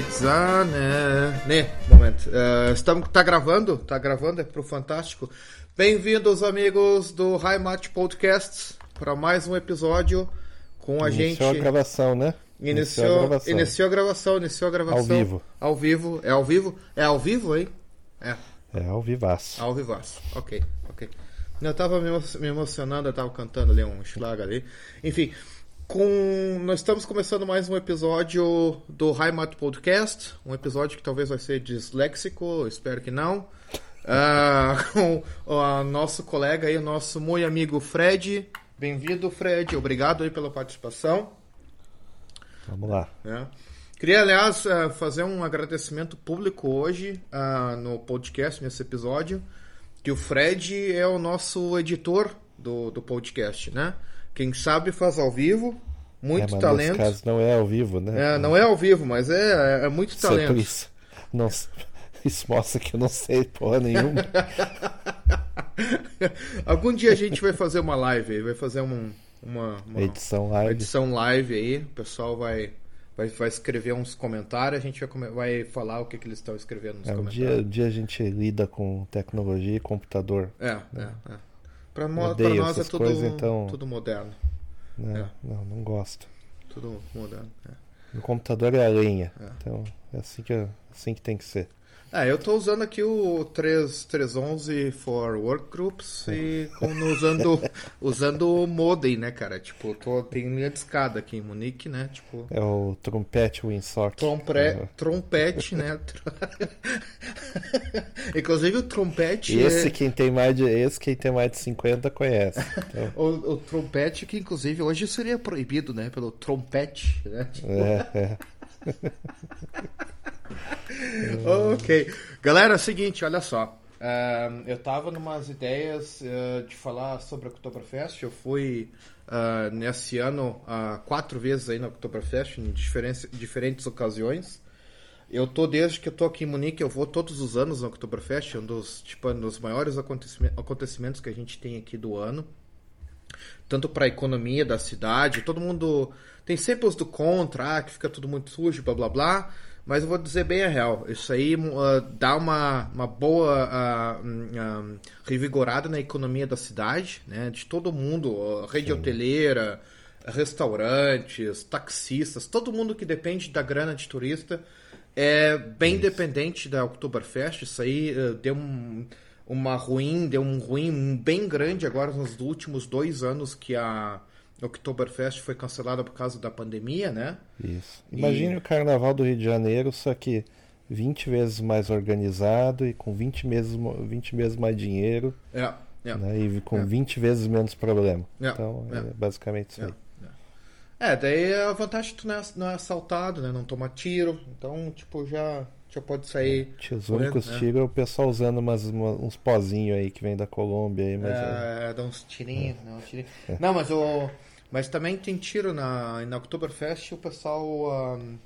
Mit Sahne. Né, momento. Uh, estamos, tá gravando? Tá gravando? É pro Fantástico. Bem-vindos, amigos do High Match Podcast, para mais um episódio com a Iniciou gente. a gravação, né? Iniciou, a gravação. iniciou a gravação, iniciou a gravação. Ao vivo. Ao vivo. É ao vivo? É ao vivo, hein? É. É, ao vivaço. Ao vivaço. Ok, ok. Eu tava me emocionando, eu tava cantando ali um schlag ali. Enfim, com... nós estamos começando mais um episódio do Heimat Podcast. Um episódio que talvez vai ser disléxico, espero que não. Ah, com o nosso colega aí, o nosso muito amigo Fred. Bem-vindo, Fred. Obrigado aí pela participação. Vamos lá. né? Queria, aliás, eh, fazer um agradecimento público hoje ah, no podcast, nesse episódio, que o Fred é o nosso editor do, do podcast, né? Quem sabe faz ao vivo, muito é, mas talento. nesse caso não é ao vivo, né? É, não é ao vivo, mas é, é muito Isso é talento. isso. Não, isso mostra que eu não sei porra nenhuma. Algum dia a gente vai fazer uma live aí, vai fazer um- uma, uma Edição uma live. edição live aí, o pessoal vai, vai, vai escrever uns comentários, a gente vai, vai falar o que, que eles estão escrevendo nos É, um, comentários. dia, um dia a gente lida com tecnologia e computador. É, é, é. Pra nós é tudo, coisas, então- tudo moderno. Né? É. Não, não gosto. Tudo moderno. É. No computador é a lenha. É. Então é assim que, assim que tem que ser. É, eu tô usando aqui o 3, 311 for Workgroups e usando, usando o modem, né, cara? Tipo, tô, tem linha de escada aqui em Munique, né? Tipo, É o trompete Winsock. trompre, É. trompete, né? Inclusive o trompete. E esse é- quem tem mais de esse quem tem mais de 50 conhece. Então, O, o trompete que inclusive hoje seria proibido, né? Pelo trompete, né? Tipo, é, é. ok. Galera, é o seguinte, olha só. Ahn, eu tava numas ideias eh, de falar sobre a Oktoberfest. Eu fui ah, nesse ano quatro vezes aí na Oktoberfest, em diferentes, ocasiões. Eu tô desde que eu tô aqui em Munique, eu vou todos os anos na Oktoberfest, um dos, tipo, um dos maiores acontecime- acontecimentos que a gente tem aqui do ano tanto para a economia da cidade. Todo mundo tem sempre os do contra, ah, que fica tudo muito sujo, blá blá blá. Mas eu vou dizer bem a real. Isso aí ah, dá uma, uma boa ah, hum, ah, revigorada na economia da cidade, né? De todo mundo, ah, rede hoteleira, restaurantes, taxistas, todo mundo que depende da grana de turista é bem dependente da Oktoberfest. Isso aí deu um, uma ruim, deu um ruim bem grande agora nos últimos dois anos que a Oktoberfest foi cancelada por causa da pandemia, né? Isso. Imagine o carnaval do Rio de Janeiro, só que 20 vezes mais organizado e com 20 vezes, 20 vezes mais dinheiro É, é. né, e com É. 20 vezes menos problema. É, Então, é, é. basicamente isso aí. É, daí a vantagem é que tu não é, não é assaltado, né? Não toma tiro, então, tipo, já, já pode sair. Os únicos né? tiros é o pessoal usando umas, uma- uns pozinhos aí que vem da Colômbia aí, mas é- É, dá uns tirinhos, não, uns tirinhos. Não, mas o. Mas também tem tiro na, na Oktoberfest, o pessoal. ahn,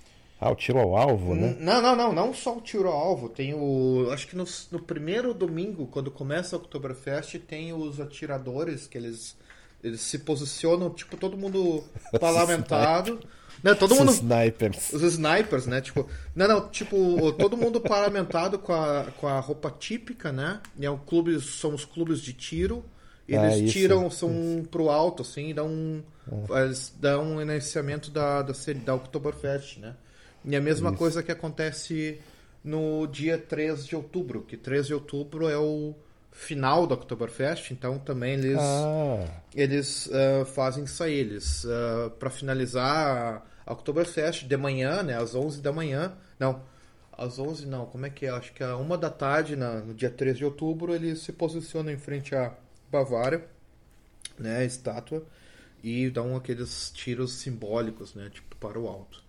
Ah, o tiro ao alvo, né? Não, não, não, não só o tiro ao alvo. Tem o. Acho que no, no primeiro domingo, quando começa a Oktoberfest, tem os atiradores que eles, eles se posicionam, tipo, todo mundo parlamentado. Não, todo Os mundo. snipers. Os snipers, né? Tipo, não, não, tipo, todo mundo parlamentado com a, com a roupa típica, né? E é um clube, são os clubes de tiro. E Ah, eles isso, tiram, são pro alto, assim, e dão um, eles dão um iniciamento da, da, da Oktoberfest, né? E a mesma Isso. coisa que acontece no dia 3 de outubro, que 3 de outubro é o final da Oktoberfest, então também eles Ah, eles ah, fazem isso aí. Eles, para finalizar a Oktoberfest de manhã, né, às 11 da manhã. Não, às 11 não, como é que é? Acho que é uma da tarde, na, no dia 3 de outubro, eles se posicionam em frente à Bavária, né, a estátua, e dão aqueles tiros simbólicos, né, tipo, para o alto.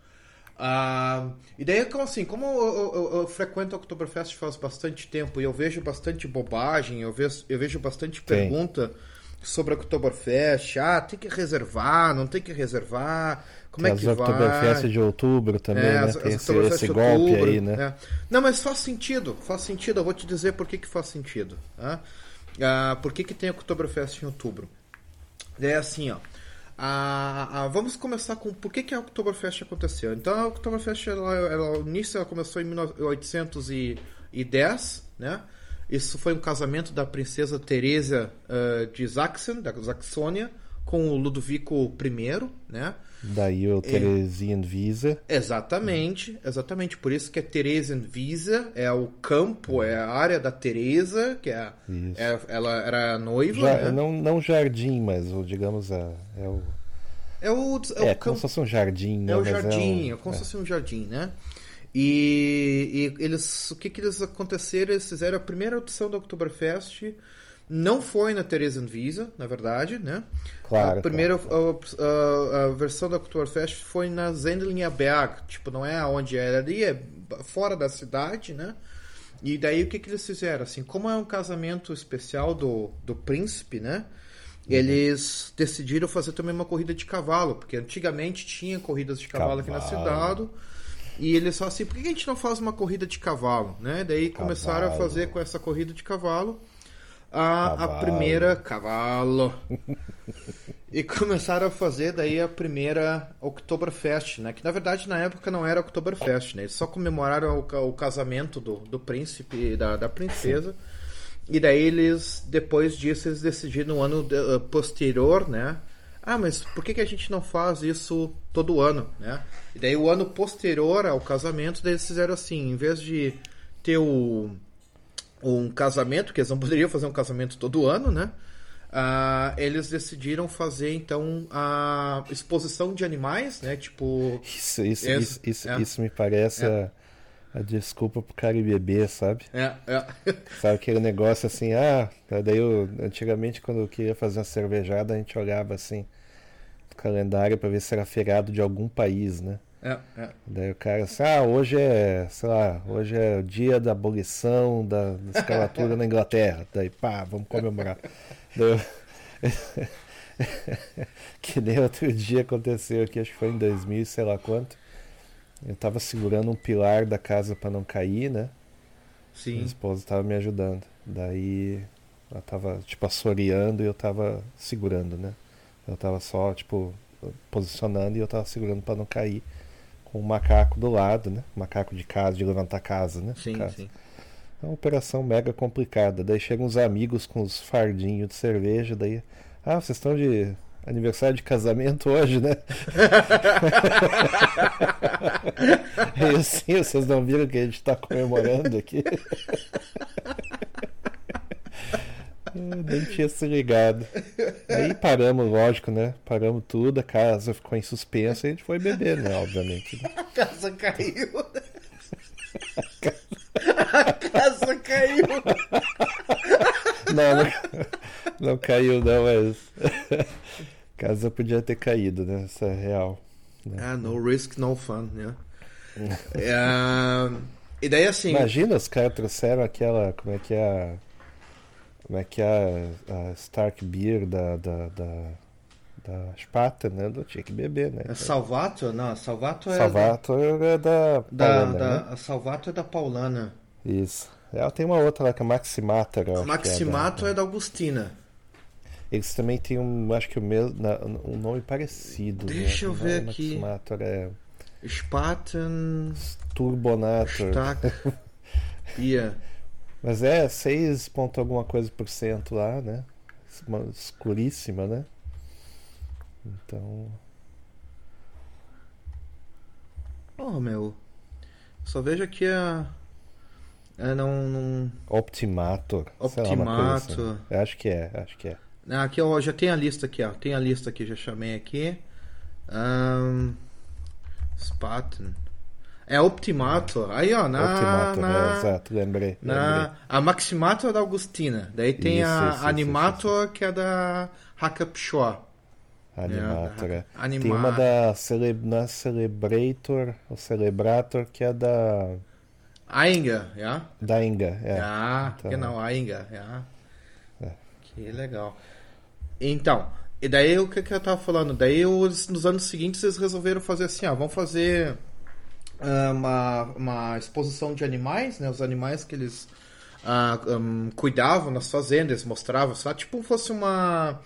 Ah, e daí, assim, como eu, eu- eu- frequento a Oktoberfest faz bastante tempo e eu vejo bastante bobagem, eu vejo, eu vejo bastante pergunta sobre a Oktoberfest. Ah, tem que reservar, não tem que reservar. Como tem é que as vai? Oktoberfest de outubro também, É, né? as- tem as esse, esse golpe outubro, aí, né? é. Não, mas faz sentido, faz sentido. Eu vou te dizer por que, que faz sentido. tá? Ah, por que, que tem a Oktoberfest em outubro? É assim, ó. A, a, vamos começar com por que, que a Oktoberfest aconteceu. Então, a Oktoberfest, ela, ela, o início ela começou em 1810, né? Isso foi um casamento da princesa Teresa uh, de Sachsen, da Saxônia, com o Ludovico I, né? Daí o Theresienwiese. É, exatamente, exatamente. Por isso que é Theresienwiese, é o campo, é a área da Teresa, que é, é ela era noiva. Já, né? não, não jardim, mas digamos a, é o. É o. É, é como se fosse um jardim, né? É o jardim, é, um, é como se fosse um jardim, né? E, e, eles, o que, que eles aconteceram? Eles fizeram a primeira opção da Oktoberfest não foi na Theresienwiese, na verdade, né? Claro. A primeira claro. A, a, a, versão da Oktoberfest foi na Zendlinger Berg, tipo, não é onde era ali, é fora da cidade, né? E daí o que, que eles fizeram? Assim, como é um casamento especial do, do príncipe, né? Uhum. Eles decidiram fazer também uma corrida de cavalo, porque antigamente tinha corridas de cavalo, cavalo. aqui na cidade. E eles falaram assim, por que a gente não faz uma corrida de cavalo? Né? Daí cavalo. começaram a fazer com essa corrida de cavalo a, a primeira cavalo. e começaram a fazer daí a primeira Oktoberfest, né? Que na verdade na época não era Oktoberfest, né? Eles só comemoraram o, o casamento do, do príncipe e da, da princesa. E daí eles, depois disso, eles decidiram no ano de, uh, posterior, né? Ah, mas por que, que a gente não faz isso todo ano, né? E daí o ano posterior ao casamento, daí eles fizeram assim, em vez de ter o um casamento, que eles não poderiam fazer um casamento todo ano, né? Uh, eles decidiram fazer então a exposição de animais, né? Tipo. Isso, isso, esse, isso, isso, é. isso, me parece é. a, a, desculpa pro cara beber, sabe? É, é. Sabe aquele negócio assim, ah, daí eu, antigamente quando eu queria fazer uma cervejada, a gente olhava assim no calendário para ver se era feriado de algum país, né? É, é. Daí o cara assim, ah, hoje é, sei lá, hoje é o dia da abolição da, da escravatura na Inglaterra. Daí, pá, vamos comemorar. Daí, que nem outro dia aconteceu aqui, acho que foi em 2000, sei lá quanto. Eu tava segurando um pilar da casa para não cair, né? Sim. Minha esposa tava me ajudando. Daí ela tava, tipo, assoreando e eu tava segurando, né? Eu tava só, tipo, posicionando e eu tava segurando para não cair com um macaco do lado, né? Macaco de casa, de levantar casa, né? Sim, casa. sim. É uma operação mega complicada. Daí chegam uns amigos com os fardinhos de cerveja, daí. Ah, vocês estão de aniversário de casamento hoje, né? e assim, vocês não viram que a gente está comemorando aqui? Nem tinha se ligado. Aí paramos, lógico, né? Paramos tudo, a casa ficou em suspenso e a gente foi beber, né? Obviamente. Né? A casa caiu. A casa caiu. Não, não, não caiu, não, mas. A casa podia ter caído, né? Isso é real. Né? Ah, no risk, no fun, né? é, e daí assim. Imagina, os caras trouxeram aquela. Como é que é? Como é que é a, a Stark Beer da, da, da, da Spata, né? Eu tinha que beber, né? É Salvato? Não, Salvato é. Salvato da, é da Paulana. Da, né? A Salvato é da Paulana. Isso. Ela tem uma outra lá que é Maximato. A Maximato é da, é da Augustina. Eles também têm um, acho que o mesmo, um nome parecido. Né? Deixa né? eu ver aqui. Maximator é. Spaten. Turbonator. Stack. yeah. Mas é 6 ponto alguma coisa por cento lá, né? Escuríssima, né? Então. Oh, meu. Só vejo aqui a. É, não. não... Optimator. Optimator. Assim. Acho que é, acho que é. Ah, aqui, ó, já tem a lista aqui, ó. Tem a lista aqui, já chamei aqui. Um, Spaten. É Optimato. Aí, ó, na. Optimato, na, é, exato, lembrei. Na, lembrei. A Maximato é da Augustina. Daí tem isso, a isso, Animator, isso, que é da Hackupshaw. Animator, é. é. Tem uma da Cele... na Celebrator, o Celebrator, que é da. Ainga, ja? Da Inga, é. Ja, então... genau, Ainga, ja. É. Que legal. Então, e daí o que, que eu tava falando? Daí os, nos anos seguintes eles resolveram fazer assim, ó, vamos fazer ah, uma, uma exposição de animais, né? Os animais que eles uh, um, cuidavam nas fazendas, mostravam, só tipo fosse uma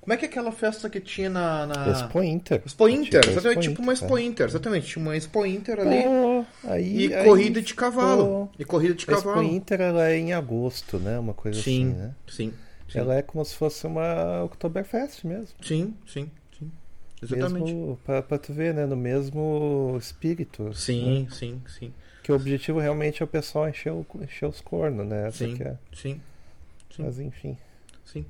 Como é que é aquela festa que tinha na. na... Expo Inter. Expo Inter, Tipo, exatamente, Expo tipo uma Expo. Inter, exatamente. Tinha uma Expo Inter ali. Aí, e aí corrida de cavalo. E corrida de A Expo cavalo. Inter ela é em agosto, né? Uma coisa Sim, assim, né? sim, sim. Ela é como se fosse uma Oktoberfest mesmo. Sim, sim. Exatamente. Mesmo, pra, pra tu ver, né? No mesmo espírito. né? Sim, sim, sim. Que o objetivo realmente é o pessoal encher, o- encher os cornos, né? Essa Sim, é. sim, sim. Mas enfim. Sim.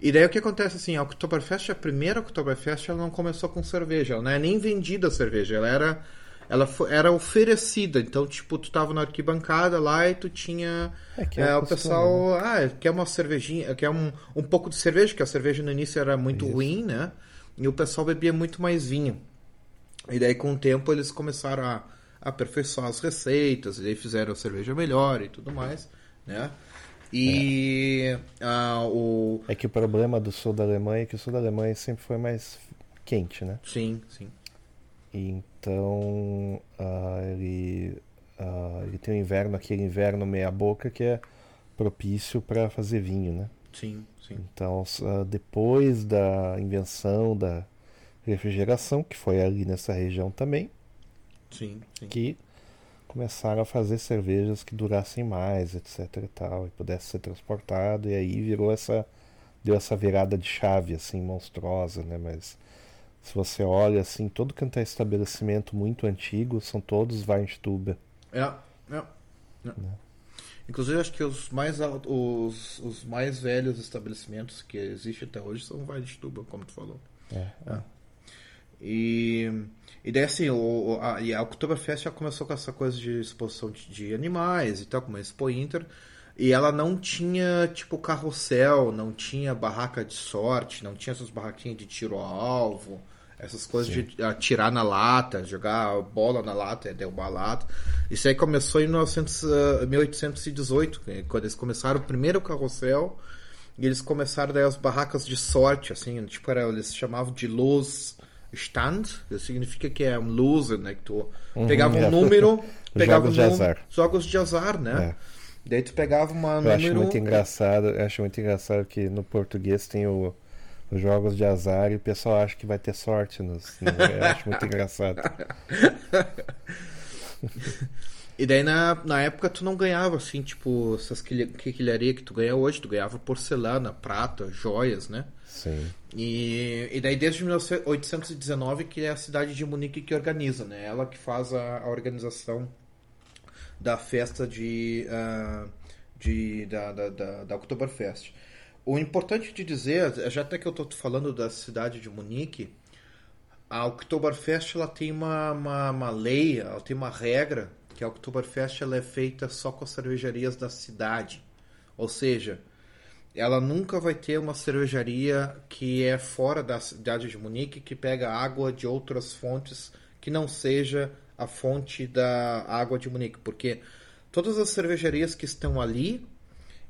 E daí o que acontece assim, a Oktoberfest, a primeira Oktoberfest, ela não começou com cerveja, ela não é nem vendida a cerveja, ela era ela fo- era oferecida, então tipo, tu tava na arquibancada lá e tu tinha É que é, é o costume, pessoal, ah, quer uma cervejinha, quer um, um pouco de cerveja, que a cerveja no início era muito Isso. ruim, né? E o pessoal bebia muito mais vinho. E daí com o tempo eles começaram a, aperfeiçoar as receitas, e daí fizeram a cerveja melhor e tudo mais, né? E ah, o É que o problema do sul da Alemanha é que o sul da Alemanha sempre foi mais quente, né? Sim, sim. Então ah, ele, ah, ele tem o inverno, aquele inverno meia boca que é propício para fazer vinho, né? Sim, sim. Então ah, depois da invenção da refrigeração, que foi ali nessa região também, Sim, sim. que começaram a fazer cervejas que durassem mais, etc e tal, e pudesse ser transportado, e aí virou essa deu essa virada de chave assim monstruosa, né, mas se você olha assim, todo quanto é estabelecimento muito antigo, são todos Weinstuber. É, é, é. Inclusive, acho que os mais, al- os, os mais velhos estabelecimentos que existem até hoje são Weidstuber, como tu falou. É, É. E, e daí, assim, o, a, e a Oktoberfest já começou com essa coisa de exposição de, de animais e tal, como a Expo Inter. E ela não tinha, tipo, carrossel, não tinha barraca de sorte, não tinha essas barraquinhas de tiro ao alvo, essas coisas de atirar na lata, jogar bola na lata, derrubar a lata. Isso aí começou em 1900, ah, 1818, né, quando eles começaram o primeiro carrossel. E eles começaram daí as barracas de sorte, assim, tipo, era, eles chamavam de luz stand, que significa que é um loser, né? Que tu pegava um é. número, pegava Jogos um de número- azar. Jogos de azar, né? Daí tu pegava uma Eu acho número. muito engraçado, acho muito engraçado que no português tem o, os jogos de azar e o pessoal acha que vai ter sorte nos. no- eu acho muito engraçado. E daí na, na época tu não ganhava assim, tipo, essas quilha- quinquilharia que tu ganha hoje, tu ganhava porcelana, prata, joias, né? Sim. E, e daí desde 1819 que é a cidade de Munique que organiza, né? Ela que faz a, a organização da festa de, ah, de da, da, da, da Oktoberfest. O importante de dizer, já até que eu estou falando da cidade de Munique, a Oktoberfest ela tem uma, uma, uma lei, ela tem uma regra que a Oktoberfest ela é feita só com as cervejarias da cidade. Ou seja, ela nunca vai ter uma cervejaria que é fora da cidade de Munique que pega água de outras fontes que não seja a fonte da água de Munique, porque todas as cervejarias que estão ali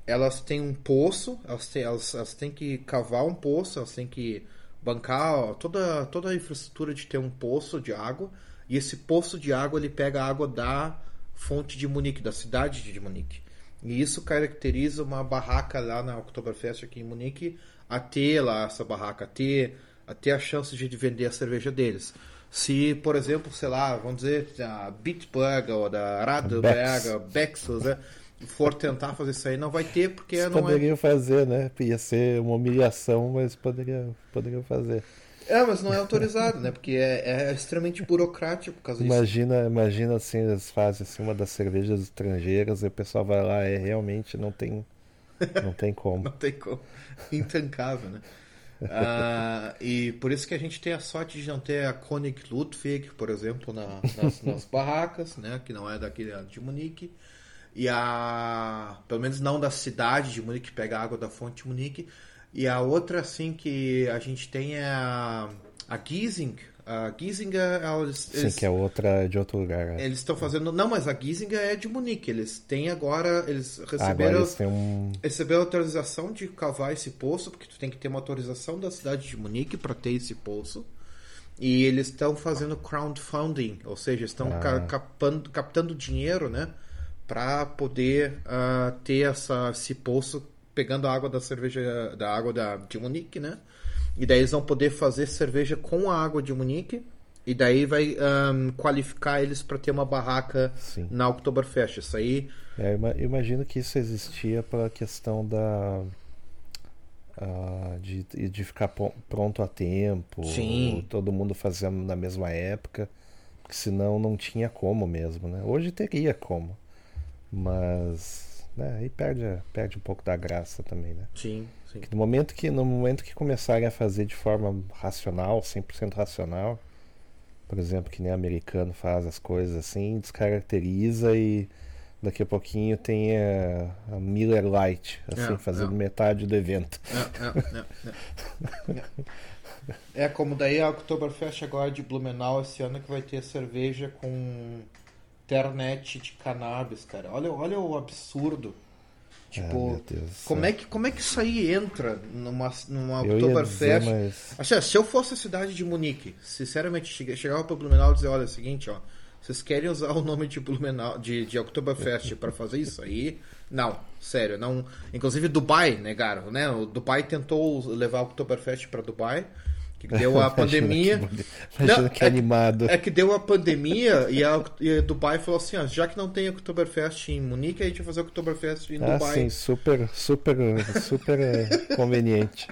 elas têm um poço, elas têm, elas, elas têm que cavar um poço, elas têm que bancar ó, toda, toda a infraestrutura de ter um poço de água, e esse poço de água ele pega a água da fonte de Munique, da cidade de Munique. E isso caracteriza uma barraca lá na Oktoberfest aqui em Munique a ter lá essa barraca, a ter, a ter a chance de vender a cerveja deles. Se, por exemplo, sei lá, vamos dizer, a Bitburger ou da Radeberger, Bexus, né, for tentar fazer isso aí, não vai ter, porque Eles não é. poderiam fazer, né? Ia ser uma humilhação, mas poderiam, poderiam fazer. É, mas não é autorizado, né? Porque é, é extremamente burocrático por causa disso. Imagina, imagina assim, eles fazem assim, uma das cervejas estrangeiras e o pessoal vai lá, é realmente não tem, não tem como. Não tem como. Intancável, né? Ah, e por isso que a gente tem a sorte de não ter a Konig Ludwig, por exemplo, na- nas, nas barracas, né? Que não é daqui de Munique. E a. Pelo menos não da cidade de Munique, que pega a água da fonte de Munique. E a outra, assim, que a gente tem é a, a Giesing. A Giesing, eles, Sim, eles- que é outra de outro lugar. né? eles estão fazendo. Não, mas a Giesing é de Munique. Eles têm agora. Eles Agora receberam. eles têm um. Recebeu autorização de cavar esse poço, porque tu tem que ter uma autorização da cidade de Munique para ter esse poço. E eles estão fazendo crowdfunding, ou seja, estão Ah. captando dinheiro, né, para poder ah, ter essa, esse poço pegando a água da cerveja, da água da, de Munique, né, E daí eles vão poder fazer cerveja com a água de Munique. E daí vai um, qualificar eles para ter uma barraca Sim. na Oktoberfest. Isso aí. É, eu imagino que isso existia pela questão da. Uh, de, de ficar pronto a tempo, Sim. todo mundo fazendo na mesma época, porque senão não tinha como mesmo, né? Hoje teria como, mas né, aí perde, perde um pouco da graça também, né? Sim, sim. No momento que, no momento que começarem a fazer de forma racional, 100% racional, por exemplo, que nem americano faz as coisas assim, descaracteriza e daqui a pouquinho tem a, a Miller Light, assim, É, fazendo é. metade do evento. É, é, é, é. É, como daí a Oktoberfest agora de Blumenau esse ano que vai ter cerveja com internet de cannabis, cara. Olha, olha o absurdo. Tipo, do como é que como é que isso aí entra numa numa Oktoberfest? mas Assim, se eu fosse a cidade de Munique, sinceramente, chegava para Blumenau e dizer, olha, é o seguinte, ó, vocês querem usar o nome de Blumenau, de, de Oktoberfest para fazer isso aí? Não, sério, não. Inclusive Dubai negaram, né? O Dubai tentou levar o Oktoberfest para Dubai, que deu a pandemia. que. Imagina Não, que é- animado. É que deu a pandemia e a, e a Dubai falou assim, ó, já que não tem Oktoberfest em Munique, a gente vai fazer Oktoberfest em Ah, Dubai. sim, super, super, super eh, conveniente.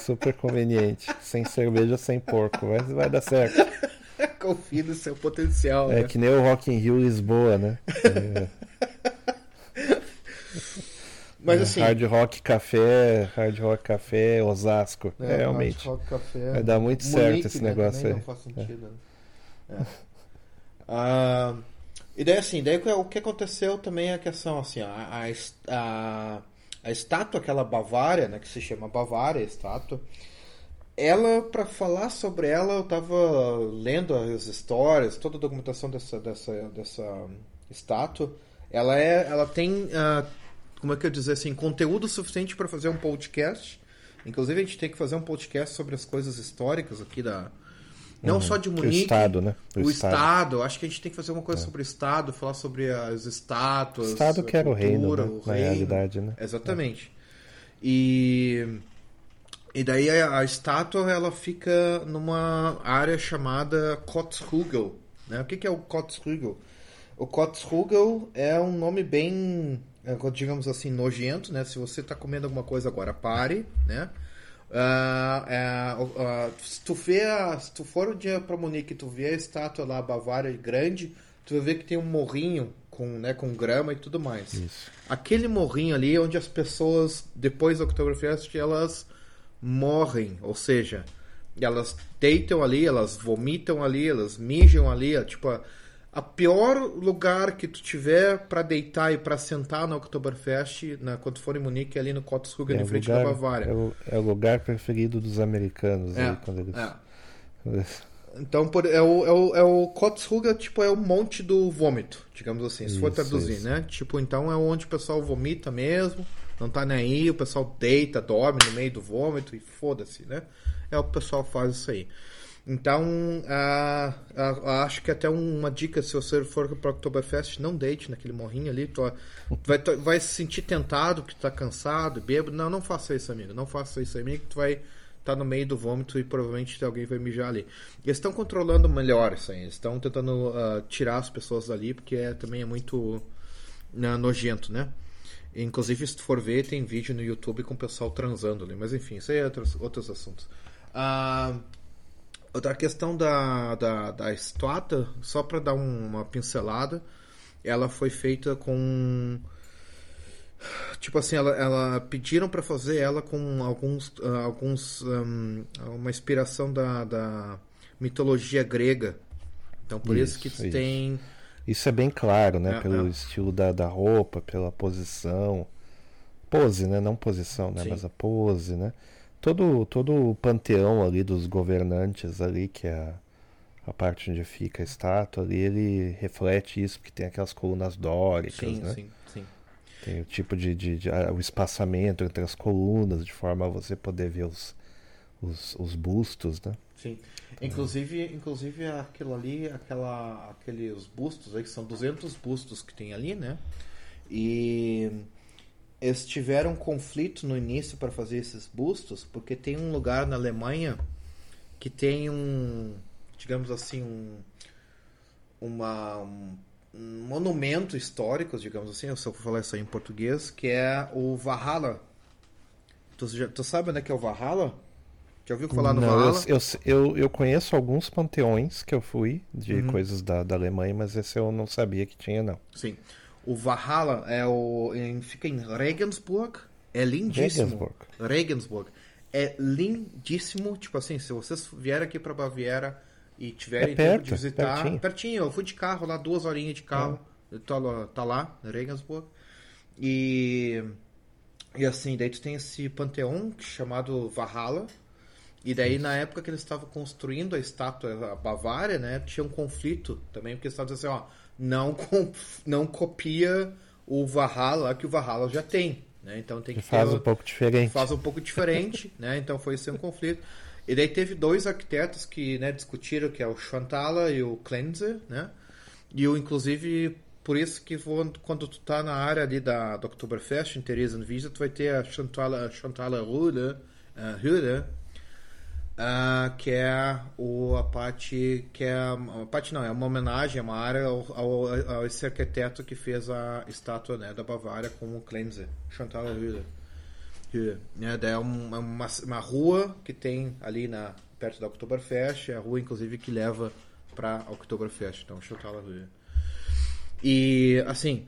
Super conveniente. Sem cerveja, sem porco. Mas vai dar certo. Confie no seu potencial, É né? que nem o Rock in Rio Lisboa, né? É, Mas é, assim... Hard Rock Café, Hard Rock Café, Osasco. É, É, realmente. Hard Rock Café. Vai dar muito certo esse né, negócio aí. Não faz sentido. É. Ah, e daí assim, daí o que aconteceu também é a questão assim, a, a, a, estátua, aquela Bavária, né, que se chama Bavária, estátua, ela, para falar sobre ela, eu tava lendo as histórias, toda a documentação dessa, dessa, dessa estátua, ela é, ela tem, ah, como é que eu dizer assim, conteúdo suficiente para fazer um podcast. Inclusive a gente tem que fazer um podcast sobre as coisas históricas aqui da não só de O Munique, Estado, né? o, estado. acho que a gente tem que fazer uma É. coisa sobre o Estado, falar sobre as estátuas. O Estado a que era o reino, cultura, né? o Na reino. realidade, né? Exatamente. E, e daí a, a estátua ela fica numa área chamada Kotzhugel. Né? O que, que é o Kotzhugel? O Kotzhugel é um nome bem, é, digamos assim, nojento. Né? Se você está comendo alguma coisa agora, pare. Né? É, o- ah, se, tu vê a- se tu for um dia para Munique e tu vê a estátua lá, Bavária grande, tu vai ver que tem um morrinho com, né, com grama e tudo mais. Isso. Aquele morrinho ali é onde as pessoas, depois do Oktoberfest, elas morrem. Ou seja, elas deitam ali, elas vomitam ali, elas mijam ali. é tipo, a, a pior lugar que tu tiver para deitar e para sentar na Oktoberfest, na, quando for em Munique, é ali no Kotzhugel, É em frente lugar- da Bavária. É o, é o lugar preferido dos americanos É, aí, quando eles. é. Então, por, é, o, é, o, é o tipo, é o monte do vômito, digamos assim, se for Isso, traduzir, isso. né? Tipo, então é onde o pessoal vomita mesmo, não tá nem aí, o pessoal deita, dorme no meio do vômito e foda-se, né? É o que o pessoal faz isso aí. Então, ah, ah, acho que até uma dica, se você for para o Oktoberfest, não deite naquele morrinho ali, tu vai, tu vai se sentir tentado, que tu tá cansado, bêbado. Não, não faça isso, amigo, não faça isso, amigo, que tu vai tá no meio do vômito e provavelmente alguém vai mijar ali. Eles estão controlando melhor isso aí. Eles estão tentando ah, tirar as pessoas dali, porque é, também é muito né, nojento, né? Inclusive, se tu for ver, tem vídeo no YouTube com o pessoal transando ali. Mas enfim, isso aí é outros, outros assuntos. Ah, outra questão da, da, da estátua, só para dar um- uma pincelada, ela foi feita com tipo assim, ela, ela pediram para fazer ela com alguns, ah, alguns hum, uma inspiração da, da mitologia grega. Então por isso, Isso, que isso. tem Isso é bem claro, né? É, Pelo é. estilo da, da roupa, pela posição. Pose, né? Não posição, né? Sim. Mas a pose, né? Todo, todo o panteão ali dos governantes ali, que é a, a parte onde fica a estátua ali, ele reflete isso, porque tem aquelas colunas dóricas, sim, né? sim, sim. Tem o tipo de, de, de- ah, o espaçamento entre as colunas, de forma a você poder ver os, os, os bustos, né? Sim. Inclusive, inclusive aquilo ali, aquela, aqueles bustos aí, que são 200 bustos que tem ali, né? E eles tiveram um conflito no início para fazer esses bustos, porque tem um lugar na Alemanha que tem um, digamos assim, um, uma, um, um monumento histórico, digamos assim, eu só vou falar isso aí em português, que é o Valhalla. Tu, já, tu sabe onde é que é o Valhalla? Já ouviu falar no Não, Valhalla? eu, eu, eu, eu conheço alguns panteões que eu fui de Uhum. coisas da, da Alemanha, mas esse eu não sabia que tinha, não. Sim. O Valhalla é o, em- fica em Regensburg. É lindíssimo. Regensburg. Regensburg. É lindíssimo. Tipo assim, se vocês vierem aqui pra Baviera e tiverem É tempo perto, de visitar. pertinho. pertinho. Eu fui de carro lá, duas horinhas de carro. Tô lá, tá lá, Regensburg. E. E assim, daí tu tem esse panteão chamado Valhalla. E daí, na época que eles estavam construindo a estátua a Bavária, né, tinha um conflito também, porque eles estavam dizendo assim, ó, não, não copia o Valhalla que o Valhalla já tem, né, então tem Que faz ter, um pouco diferente. faz um pouco diferente, né, então foi esse um conflito. E daí teve dois arquitetos que, né, discutiram, que é o Schwanthaler e o Klenzer, né, e eu, inclusive, por isso que vou- quando tu tá na área ali da, do Oktoberfest, em Theresienwiese, tu vai ter a Höhle, uh, Höhle, ah, que é o, a parte que é a parte não é uma homenagem, é uma área ao, ao, ao esse arquiteto que fez a estátua né, da Bavária com o Klenze, Chantal Höhle. Höhle, Né, é um- é uma, uma rua que tem ali na perto da Oktoberfest, é a rua inclusive que leva para Oktoberfest, então Chantal Höhle. E assim,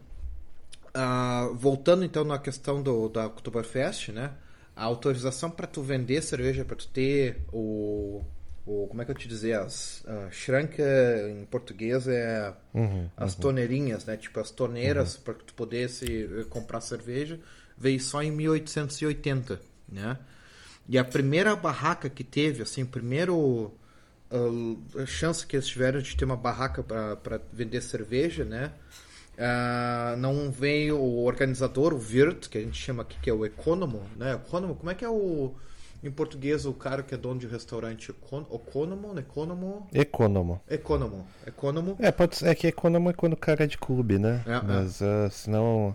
ah, voltando então na questão do, da Oktoberfest, né? A autorização para tu vender cerveja, para tu ter o, o. Como é que eu te dizer? As uh, em português é Uhum, as torneirinhas, né? Tipo as torneiras para tu poder se, eh, comprar cerveja, veio só em 1880, né? E a primeira barraca que teve, assim, o primeiro ah, chance que eles tiveram de ter uma barraca para vender cerveja, né? Ah, não veio o organizador, o Wirt, que a gente chama aqui, que é o economo, né? Economo, como é que é o em português o cara que é dono de restaurante? Econ- Economo, economo, Economo. economo, economo. É, pode ser, é que economo é quando o cara é de clube, né? É, é. mas ah, senão.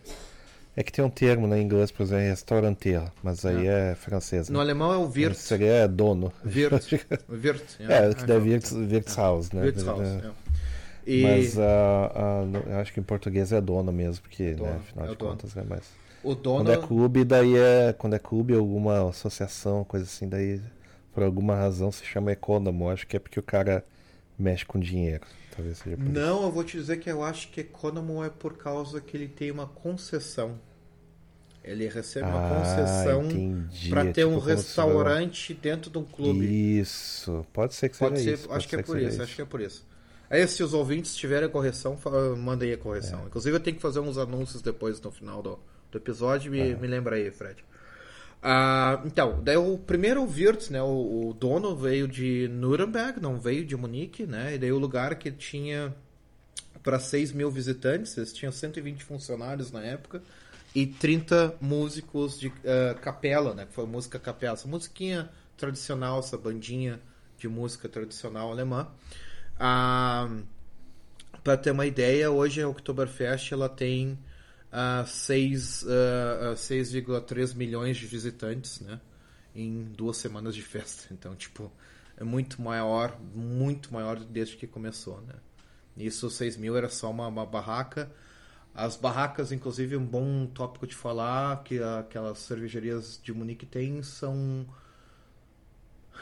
É que tem um termo né, em inglês, por exemplo, restaurateur, mas aí é, francês. No Né? alemão é o Wirt. Seria dono. Wirt. Wirt. É, que deve Wirts, Wirtshaus, né? Wirtshaus, É. é. E Mas no- eu acho que em português é dono mesmo, porque, Dono, né, afinal é de dono. contas, né? Mas o dono quando é clube, daí é. Quando é clube, alguma associação, coisa assim, daí por alguma razão se chama economo. Acho que é porque o cara mexe com dinheiro. Talvez seja por isso. Não, eu vou te dizer que eu acho que economo é por causa que ele tem uma concessão. Ele recebe uma Ah, concessão para É ter tipo um restaurante dentro de um clube. Isso. Pode ser que seja Pode ser, isso. acho que é por isso, acho que é por isso. Aí se os ouvintes tiverem a correção, aí a correção. É. Inclusive eu tenho que fazer uns anúncios depois no final do, do episódio, me, É. me lembra aí, Fred. Ah, então, daí o primeiro Wirtz, né, o, o dono veio de Nuremberg, não veio de Munique, né, e daí o lugar que tinha para 6 mil visitantes, eles tinham 120 funcionários na época e 30 músicos de ah, capela, né, que foi música capela, essa musiquinha tradicional, essa bandinha de música tradicional alemã. Para ter uma ideia, hoje a Oktoberfest ela tem ah, 6,3 milhões de visitantes, né? Em duas semanas de festa. Então, tipo, é muito maior, muito maior desde que começou, né? Isso, 6 mil era só uma, uma barraca. As barracas, inclusive, um bom tópico de falar que aquelas cervejarias de Munique têm são,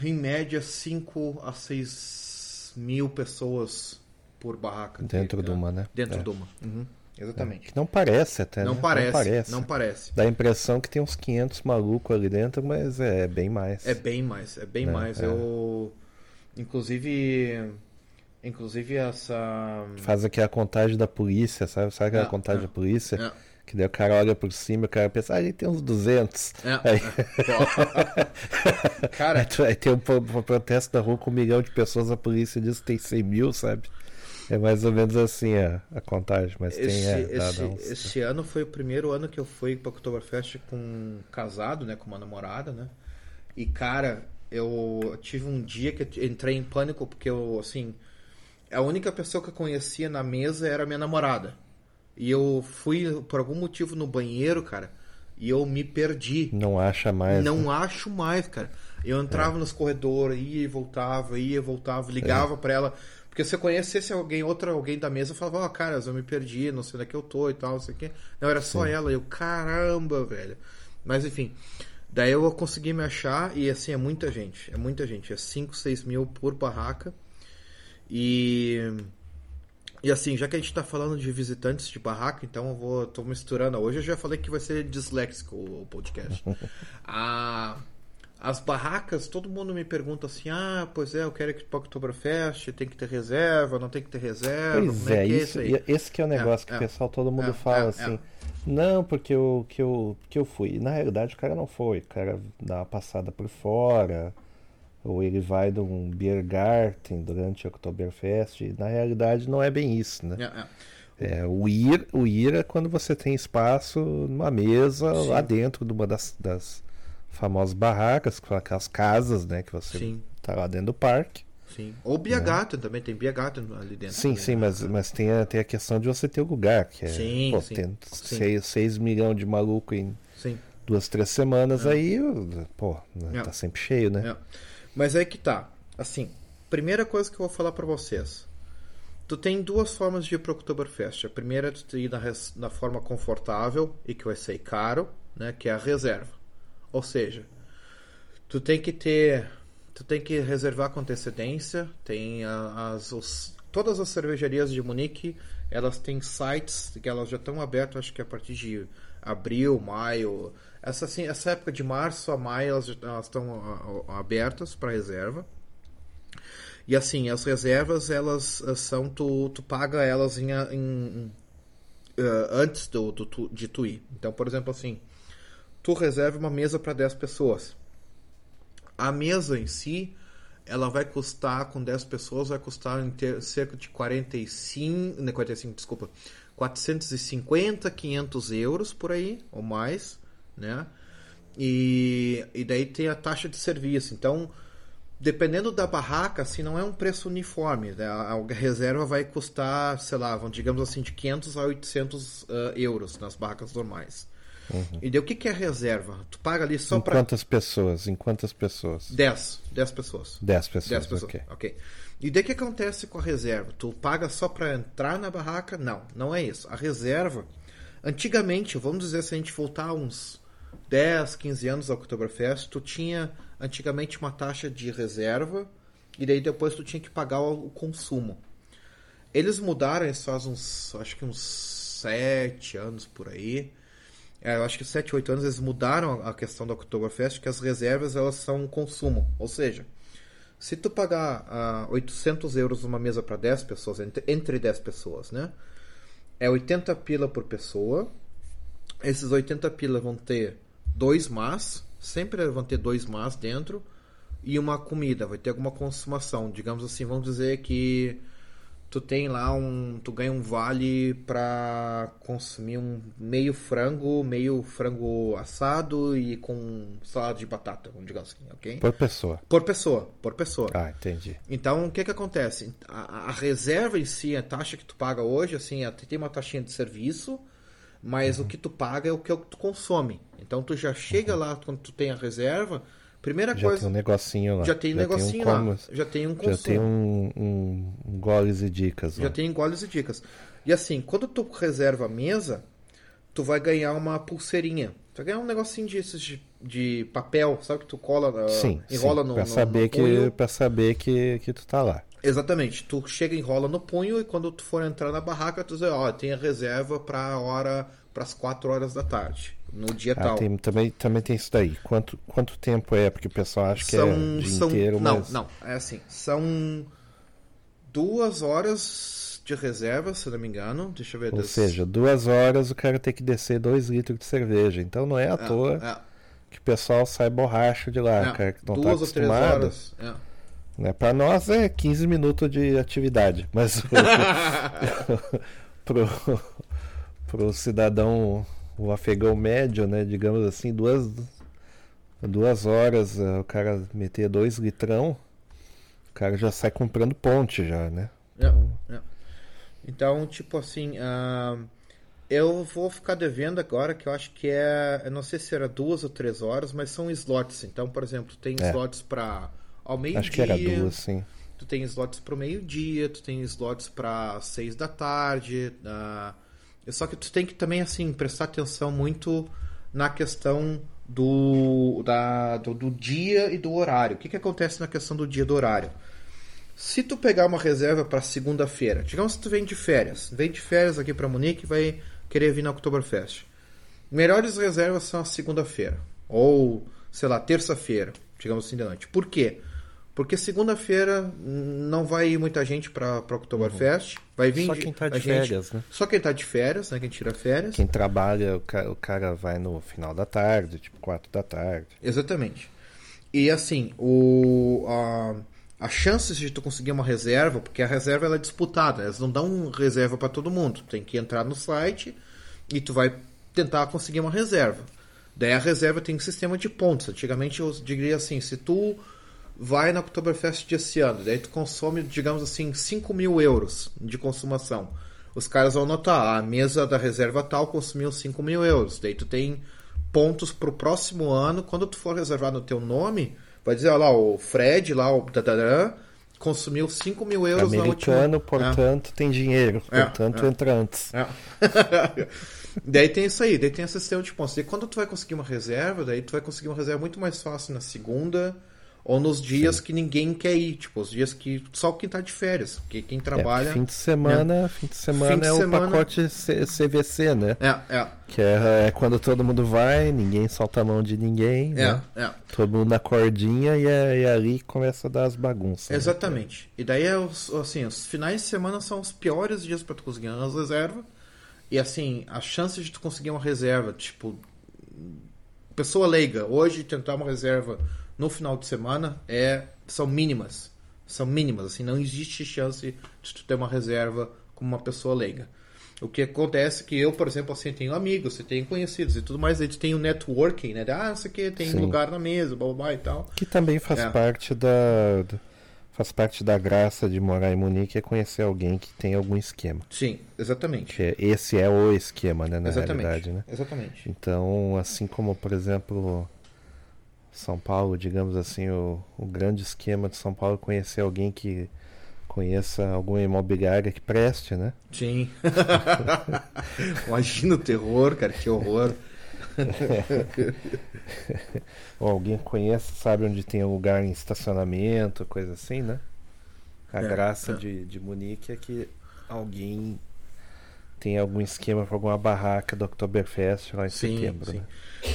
em média, 5 a 6 mil pessoas por barraca. Dentro Que- de uma, né? Dentro É. de uma. Uhum, Exatamente. Que não parece até, Não, né? parece, Não parece. não parece. Dá a impressão que tem uns 500 malucos ali dentro, mas é bem mais. É bem mais, é bem É, mais. é. Eu, inclusive, inclusive essa. Faz aqui a contagem da polícia, sabe? Sabe aquela É, contagem é. da polícia? É, Que daí o cara olha por cima e o cara pensa, ah, ele tem uns 200. é, Aí, é. Cara, aí tem um, pro- protesto na rua com um milhão de pessoas, a polícia diz que tem 100 mil, sabe? É mais ou menos assim a, a contagem, mas esse, tem, é, esse, uns- esse ano foi o primeiro ano que eu fui para Oktoberfest com casado, né, com uma namorada, né? E cara, eu tive um dia que eu entrei em pânico porque eu assim, a única pessoa que eu conhecia na mesa era minha namorada. E eu fui por algum motivo no banheiro, cara, e eu me perdi. Não acha mais. Não né? acho mais, cara. Eu entrava nos corredores, ia e voltava, ia e voltava, ligava pra ela. Porque se eu conhecesse alguém, outra alguém da mesa, eu falava, ó, cara, eu me perdi, não sei onde é que eu tô e tal, não sei o quê. Não, era só ela. Eu, caramba, velho. Mas enfim. Daí eu consegui me achar e assim, é muita gente. É muita gente. É 5, 6 mil por barraca. E. E assim, já que a gente tá falando de visitantes de barraca, então eu vou. tô misturando. Hoje eu já falei que vai ser disléxico o podcast. a, as barracas, todo mundo me pergunta assim: ah, pois é, eu quero ir para o Oktoberfest, tem que ter reserva, não tem que ter reserva. Pois como é, que isso, aí? esse que é o negócio que é, o pessoal, todo mundo é, fala é, assim. é. Não, porque eu, que, eu, que eu fui. Na realidade, o cara não foi. O cara dá uma passada por fora. Ou ele vai num Beer Garten durante o Oktoberfest. e Na realidade, não é bem isso, né? É, é. É, o, ir, o ir é quando você tem espaço numa mesa Sim. lá dentro de uma das, das famosas barracas, com aquelas casas, né? Que você Sim. tá lá dentro do parque. Sim. Ou Biergarten também, tem Biergarten ali dentro. Sim, também, sim, né? mas, mas tem, a, tem a questão de você ter o lugar, que é. Sim, pô, sim, tem sim. 6 milhões de maluco em Sim. duas, três semanas aí, pô, né, É. tá sempre cheio, né? É. Mas aí que tá. Assim, primeira coisa que eu vou falar pra vocês. Tu tem duas formas de ir pro Oktoberfest. A primeira é tu ir na, res- na forma confortável e que vai ser caro, né? Que é a reserva. Ou seja, tu tem que ter. Tu tem que reservar com antecedência. Tem as. os- todas as cervejarias de Munique, elas têm sites que elas já estão abertas, acho que a partir de abril, maio. Essa, assim, essa época de março a maio elas estão abertas para reserva. E assim, as reservas, elas ah, são, tu, tu paga elas em, em- ah, antes do, do, de tu ir. Então, por exemplo, assim, tu reserva uma mesa para 10 pessoas. A mesa em si, ela vai custar, com 10 pessoas, vai custar ter, cerca de 45, não, 45, desculpa, 450, 500 euros por aí, ou mais, né? E, e daí tem a taxa de serviço. Então, dependendo da barraca, assim, não é um preço uniforme. né? A, a reserva vai custar, sei lá, vamos, digamos assim, de 500 a 800 ah, euros nas barracas normais. E daí o que, que é reserva? Tu paga ali só para quantas pessoas? Em quantas pessoas? 10, 10 pessoas. 10 pessoas, 10 pessoas, ok. ok. E daí o que acontece com a reserva? Tu paga só para entrar na barraca? Não, não é isso. A reserva, antigamente, vamos dizer se a gente voltar uns 10, 15 anos ao Oktoberfest, tu tinha antigamente uma taxa de reserva e daí depois tu tinha que pagar o, consumo. Eles mudaram isso faz uns, acho que uns 7 anos por aí. É, eu acho que 7, 8 anos eles mudaram a questão do Oktoberfest, que as reservas elas são consumo. Ou seja, se tu pagar ah, 800 euros numa mesa para 10 pessoas, entre, entre 10 pessoas, né? É 80 pila por pessoa. Esses 80 pila vão ter dois mas, sempre vão ter dois mas dentro, e uma comida, vai ter alguma consumação. Digamos assim, vamos dizer que tu tem lá um. Tu ganha um vale para consumir um meio frango, meio frango assado e com salada de batata, vamos dizer assim, ok? Por pessoa. Por pessoa, por pessoa. Ah, entendi. Então, o que que acontece? A, a reserva em si, a taxa que tu paga hoje, assim, tem uma taxinha de serviço, mas Uhum. o que tu paga é o que tu consome. Então, tu já chega lá quando tu tem a reserva, primeira Uhum. Já coisa, tem um negocinho lá. já tem um negocinho um lá, já tem um Já consumo. tem um, um, um goles e dicas Já lá. tem goles e dicas. E assim, quando tu reserva a mesa, tu vai ganhar uma pulseirinha. Tu vai ganhar um negocinho desses de, de papel, sabe que tu cola, ah, Sim, enrola sim, no, pra no- saber no que para saber que, que tu tá lá. Exatamente. Tu chega, enrola no punho e quando tu for entrar na barraca, tu diz, ó, tem a reserva pra hora, pras 4 horas da tarde, no dia Ah, tal. tem, também, também tem isso daí. Quanto, quanto tempo é? Porque o pessoal acha que é são, dia são, inteiro, não, mas... não, é assim, são duas horas de reserva, se não me engano. Deixa eu ver. Ou das- seja, duas horas o cara tem que descer dois litros de cerveja. Então não é à é, toa é, que o pessoal sai borracho de lá. é, cara que não tá duas ou três acostumado. horas. é. Né? Para nós é 15 minutos de atividade, mas pro, pro cidadão, o afegão médio, né, digamos assim, duas, duas horas eh, o cara meter dois litrão, o cara já sai comprando ponte já, né? É, é. Então, tipo assim, ah, Eu vou ficar devendo agora, que eu acho que é. Eu não sei se era duas ou três horas, mas são slots. Então, por exemplo, tem É. slots para ao meio-dia. Acho que era duas, sim. Tu tem slots pro meio-dia, tu tem slots para seis da tarde. ah, só que tu tem que também, assim, prestar atenção muito na questão do, da, do, do dia e do horário. O que, que acontece na questão do dia e do horário? Se tu pegar uma reserva para segunda-feira, digamos que tu vem de férias, vem de férias aqui para Munique e vai querer vir na Oktoberfest. Melhores reservas são a segunda-feira, ou, sei lá, terça-feira, digamos assim de noite. Por quê? Porque segunda-feira não vai ir muita gente para a Oktoberfest, vai vir Só quem tá de gente- férias, né? Só quem tá de férias, né, quem tira férias. Quem trabalha, o cara, o cara vai no final da tarde, tipo 4 da tarde. Exatamente. E assim, o, a, a chance de tu conseguir uma reserva, porque a reserva ela é disputada, elas não dão reserva para todo mundo. Tem que entrar no site e tu vai tentar conseguir uma reserva. Daí a reserva tem um sistema de pontos. Antigamente eu diria assim, se tu vai na Oktoberfest desse ano, daí tu consome, digamos assim, 5 mil euros de consumação. Os caras vão notar, a mesa da reserva tal consumiu 5 mil euros. Daí tu tem pontos pro próximo ano. Quando tu for reservar no teu nome, vai dizer, olha lá, o Fred, lá, o dadadã, consumiu 5 mil euros na última... Americano, portanto, tem dinheiro. É, portanto, é. entra antes. É. daí tem isso aí, daí tem esse sistema de pontos. E quando tu vai conseguir uma reserva, daí tu vai conseguir uma reserva muito mais fácil na segunda ou nos dias que ninguém quer ir, tipo, os dias que só quem tá de férias, porque quem É, trabalha fim de semana, fim de semana Fim de é semana- o pacote C- CVC, né? é, é, Que é, é quando todo mundo vai, ninguém solta a mão de ninguém, é, né? é. Todo mundo na cordinha e, é, e ali começa a dar as bagunças. né? Exatamente. E daí é os, assim, os finais de semana são os piores dias para tu conseguir uma reserva. E assim, a chance de tu conseguir uma reserva, tipo, pessoa leiga, hoje tentar uma reserva no final de semana é são mínimas. São mínimas, assim, não existe chance de tu ter uma reserva como uma pessoa leiga. O que acontece é que eu, por exemplo, assim, tenho amigos, você tem conhecidos e tudo mais, aí tu tem o networking, né? Ah, isso aqui tem Sim. lugar na mesa, blá, blá, blá e tal. Que também faz É. parte da. do- Faz parte da graça de morar em Munique é conhecer alguém que tem algum esquema. Sim, exatamente. Que é- esse é o esquema, né, na Exatamente. realidade, né? Exatamente. Então, assim como, por exemplo, São Paulo, digamos assim, o, o grande esquema de São Paulo é conhecer alguém que conheça alguma imobiliária que preste, né? Sim. Imagina o terror, cara, que horror. Ou alguém que conheça, sabe onde tem um lugar em estacionamento, coisa assim, né? A É, graça é. De, de Munique é que alguém tem algum esquema para alguma barraca do Oktoberfest lá em Sim, setembro. sim. né?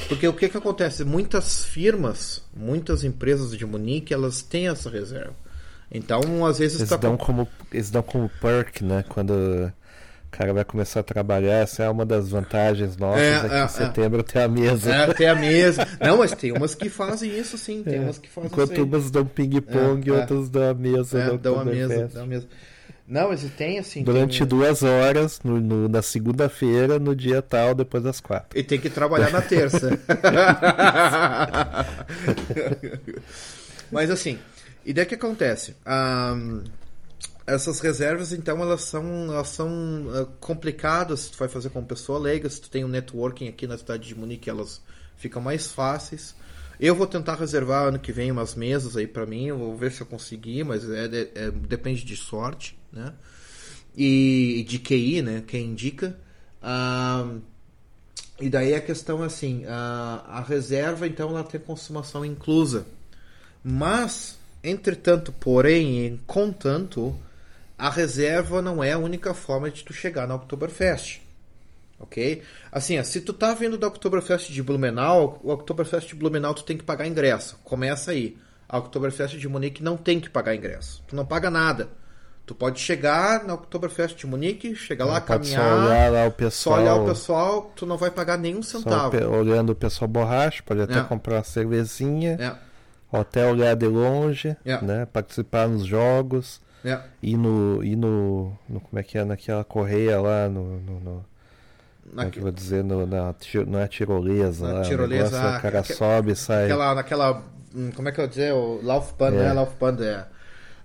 Porque o que que acontece? Muitas firmas, muitas empresas de Munique, elas têm essa reserva. Então, às vezes Eles tá dão, como, eles dão como perk, né? Quando o cara vai começar a trabalhar, essa é uma das vantagens nossas É, é, em setembro tem a mesa. É, tem a mesa. Não, mas tem umas que fazem isso sim, tem É. umas que fazem Enquanto isso aí. umas dão ping-pong É, e é. outras dão a mesa É, dão a mesa, dão a mesa. Não, mas tem assim. Durante tem... duas horas, no, no- na segunda-feira, no dia tal, depois das quatro. E tem que trabalhar na terça. Mas assim, e daí o que acontece? Ahn, essas reservas, então, elas são, elas são ah, complicadas se tu vai fazer com pessoa leiga. Se tu tem um networking aqui na cidade de Munique, elas ficam mais fáceis. Eu vou tentar reservar ano que vem umas mesas aí pra mim. Vou ver se eu conseguir, mas é, é- é- depende de sorte, né? E de QI, né? Quem indica. Ahn, e daí a questão é assim, a, a reserva então ela tem consumação inclusa. Mas, entretanto, porém, contanto, a reserva não é a única forma de tu chegar na Oktoberfest. Ok? Assim, se tu tá vindo da Oktoberfest de Blumenau, o Oktoberfest de Blumenau tu tem que pagar ingresso. Começa aí. A Oktoberfest de Munique não tem que pagar ingresso. Tu não paga nada. Tu pode chegar na Oktoberfest de Munique, chegar lá, Pode só caminhar, olhar lá o só pessoal. olhar o pessoal, tu não vai pagar nenhum só centavo. pe- olhando o pessoal borracho, pode até É. comprar uma cervezinha, É, até olhar de longe, É. né? Participar nos jogos, é. ir no. Ir no, no- como é que é? Naquela correia lá, no. no- no- como é que vou dizer? No, na, não é tirolesa Na lá. o tirolesa, negócio, ah, o cara aque- sobe e sai. Naquela, naquela. hum, Como é que eu vou dizer? O Laufband, É. né? Laufband é.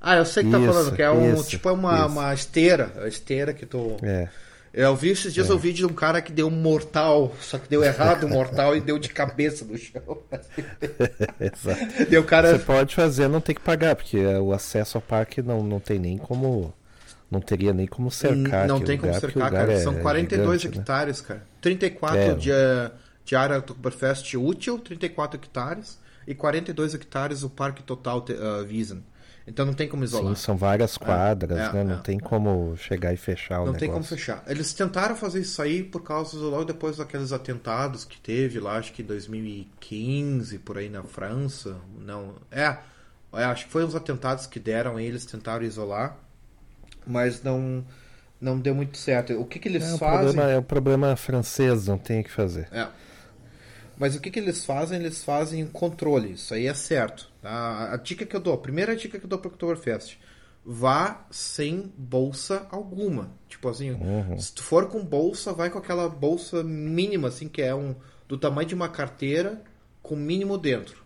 Ah, eu sei que tá Isso, falando, que é um isso, tipo é uma, isso. uma esteira. A esteira que tu. É. Eu vi esses dias É. o vídeo de um cara que deu um mortal, só que deu errado o mortal e deu de cabeça no chão. Exato. Deu cara. Você pode fazer, não tem que pagar, porque é, o acesso ao parque não, não tem nem como. Não teria nem como cercar. não tem como lugar, porque o cercar, cara. é- São é 42 gigante, né? hectares, cara. 34 É. de, de área Oktoberfest útil, 34 hectares. E 42 hectares o parque total uh, Wiesn. Então não tem como isolar. Sim, são várias quadras, é, né? Não é. tem como chegar e fechar o Não negócio. tem como fechar. Eles tentaram fazer isso aí por causa do, logo depois daqueles atentados que teve lá, acho que em 2015, por aí na França. Não, é, é, acho que foi uns atentados que deram aí, eles tentaram isolar, mas não não deu muito certo. O que que eles É, o fazem? problema, é o problema francês, não tem o que fazer. É. Mas o que, que eles fazem? Eles fazem controle, isso aí é certo. A, a dica que eu dou, a primeira dica que eu dou para o Oktoberfest, vá sem bolsa alguma. Tipo assim, se tu for com bolsa, vai com aquela bolsa mínima, assim, que é um do tamanho de uma carteira, com mínimo dentro.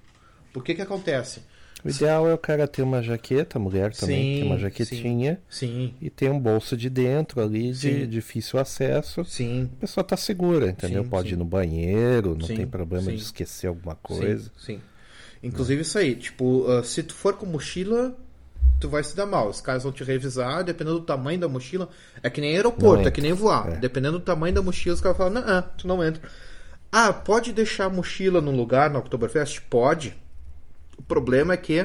Por que que acontece? O ideal é o cara ter uma jaqueta, a mulher também Sim, ter uma jaquetinha Sim, e ter um bolso de dentro ali de Sim. difícil acesso. sim, A pessoa tá segura, entendeu? Sim, Pode sim. ir no banheiro, não Sim, tem problema sim. de esquecer alguma coisa. Sim, sim. Inclusive isso aí, tipo, ah, se tu for com mochila, tu vai se dar mal. Os caras vão te revisar, dependendo do tamanho da mochila. É que nem aeroporto, é que nem voar. É. Dependendo do tamanho da mochila, os caras falam, não, ah, tu não entra. Ah, pode deixar a mochila num lugar no Oktoberfest? Pode. O problema é que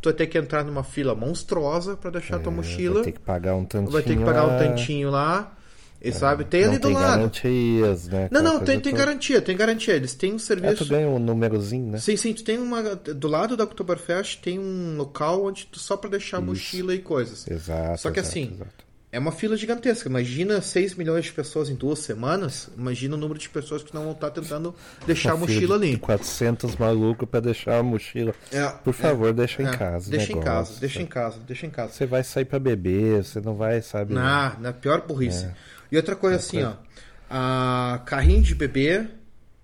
tu vai ter que entrar numa fila monstruosa pra deixar a tua É, mochila. Vai ter que pagar um tantinho. Vai ter que pagar um lá. tantinho lá. E sabe, tem não ali do tem lado. garantias, né? Não, não, tem, tem toda. garantia, tem garantia. Eles têm um É, serviço. tu ganha um númerozinho, né? Sim, sim, tu tem uma. Do lado da Oktoberfest tem um local onde tu só pra deixar mochila e coisas. Exato. Só que exato, assim, exato. É uma fila gigantesca. Imagina 6 milhões de pessoas em duas semanas. Imagina o número de pessoas que não vão estar tentando deixar a Uma fila mochila de ali. 400 malucos pra deixar a mochila. É, Por favor, deixa em é, casa. o Deixa em negócio, casa, deixa em casa, deixa em casa. Você vai sair pra beber, você não vai, sabe? Na, na pior burrice. É. E outra coisa assim, ó. A carrinho de bebê,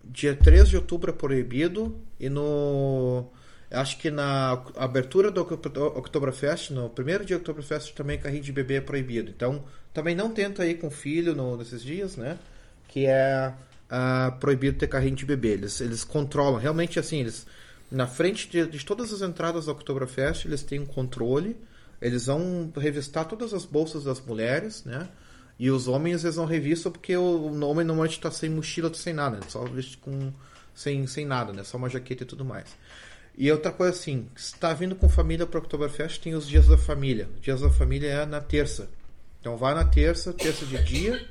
dia 3 de outubro é proibido. E no. Acho que na abertura do Oktoberfest, no primeiro dia do Oktoberfest, também carrinho de bebê é proibido. Então, também não tenta ir com filho no, nesses dias, né? Que é ah, proibido ter carrinho de bebê. Eles, eles controlam, realmente assim, eles. Na frente de, de todas as entradas do Oktoberfest, eles têm um controle. Eles vão revistar todas as bolsas das mulheres, né? E os homens eles não revistam porque o, o homem normalmente está sem mochila, tá sem nada, né? só veste com sem, sem nada, né? Só uma jaqueta e tudo mais. E outra coisa assim, se está vindo com família para Oktoberfest, tem os dias da família. Dias da família é na terça. Então vai na terça, terça de dia.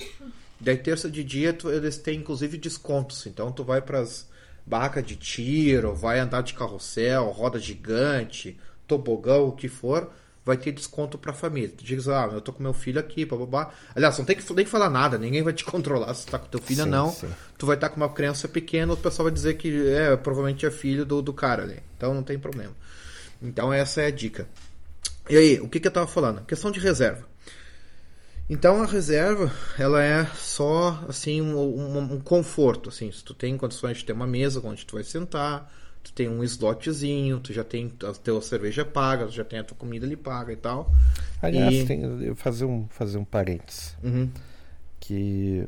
Daí terça de dia tu- eles têm inclusive descontos. Então tu vai para as barracas de tiro, vai andar de carrossel, roda gigante, tobogão, o que for, vai ter desconto pra família. Tu diz, ah, eu tô com meu filho aqui, bababá. Aliás, não tem que, nem que falar nada, ninguém vai te controlar se tu tá com teu filho ou não. sim. Tu vai estar com uma criança pequena, o pessoal vai dizer que é, provavelmente é filho do, do cara ali. Então não tem problema. Então essa é a dica. E aí, o que, que eu tava falando? Questão de reserva. Então a reserva, ela é só assim um, um- um conforto, assim, se tu tem condições de ter uma mesa onde tu vai sentar, tu tem um slotzinho, tu já tem a tua cerveja paga, tu já tem a tua comida ali paga e tal. Aliás, E- tem, eu fazer um, fazer um parênteses. Uhum. Que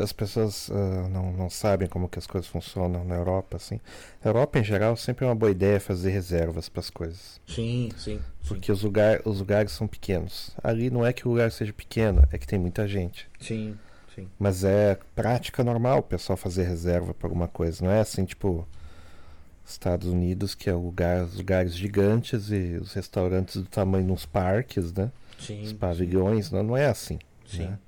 as pessoas ah, não, não sabem como que as coisas funcionam na Europa, assim. Na Europa, em geral, sempre é uma boa ideia fazer reservas para as coisas. Sim, sim. sim. Porque os, lugar, os lugares são pequenos. Ali não é que o lugar seja pequeno, é que tem muita gente. Sim, sim. Mas é prática normal o pessoal fazer reserva para alguma coisa. Não é assim, tipo, Estados Unidos, que é lugar, os lugares gigantes e os restaurantes do tamanho dos parques, né? Sim. Os pavilhões. Não, não é assim. Sim. né?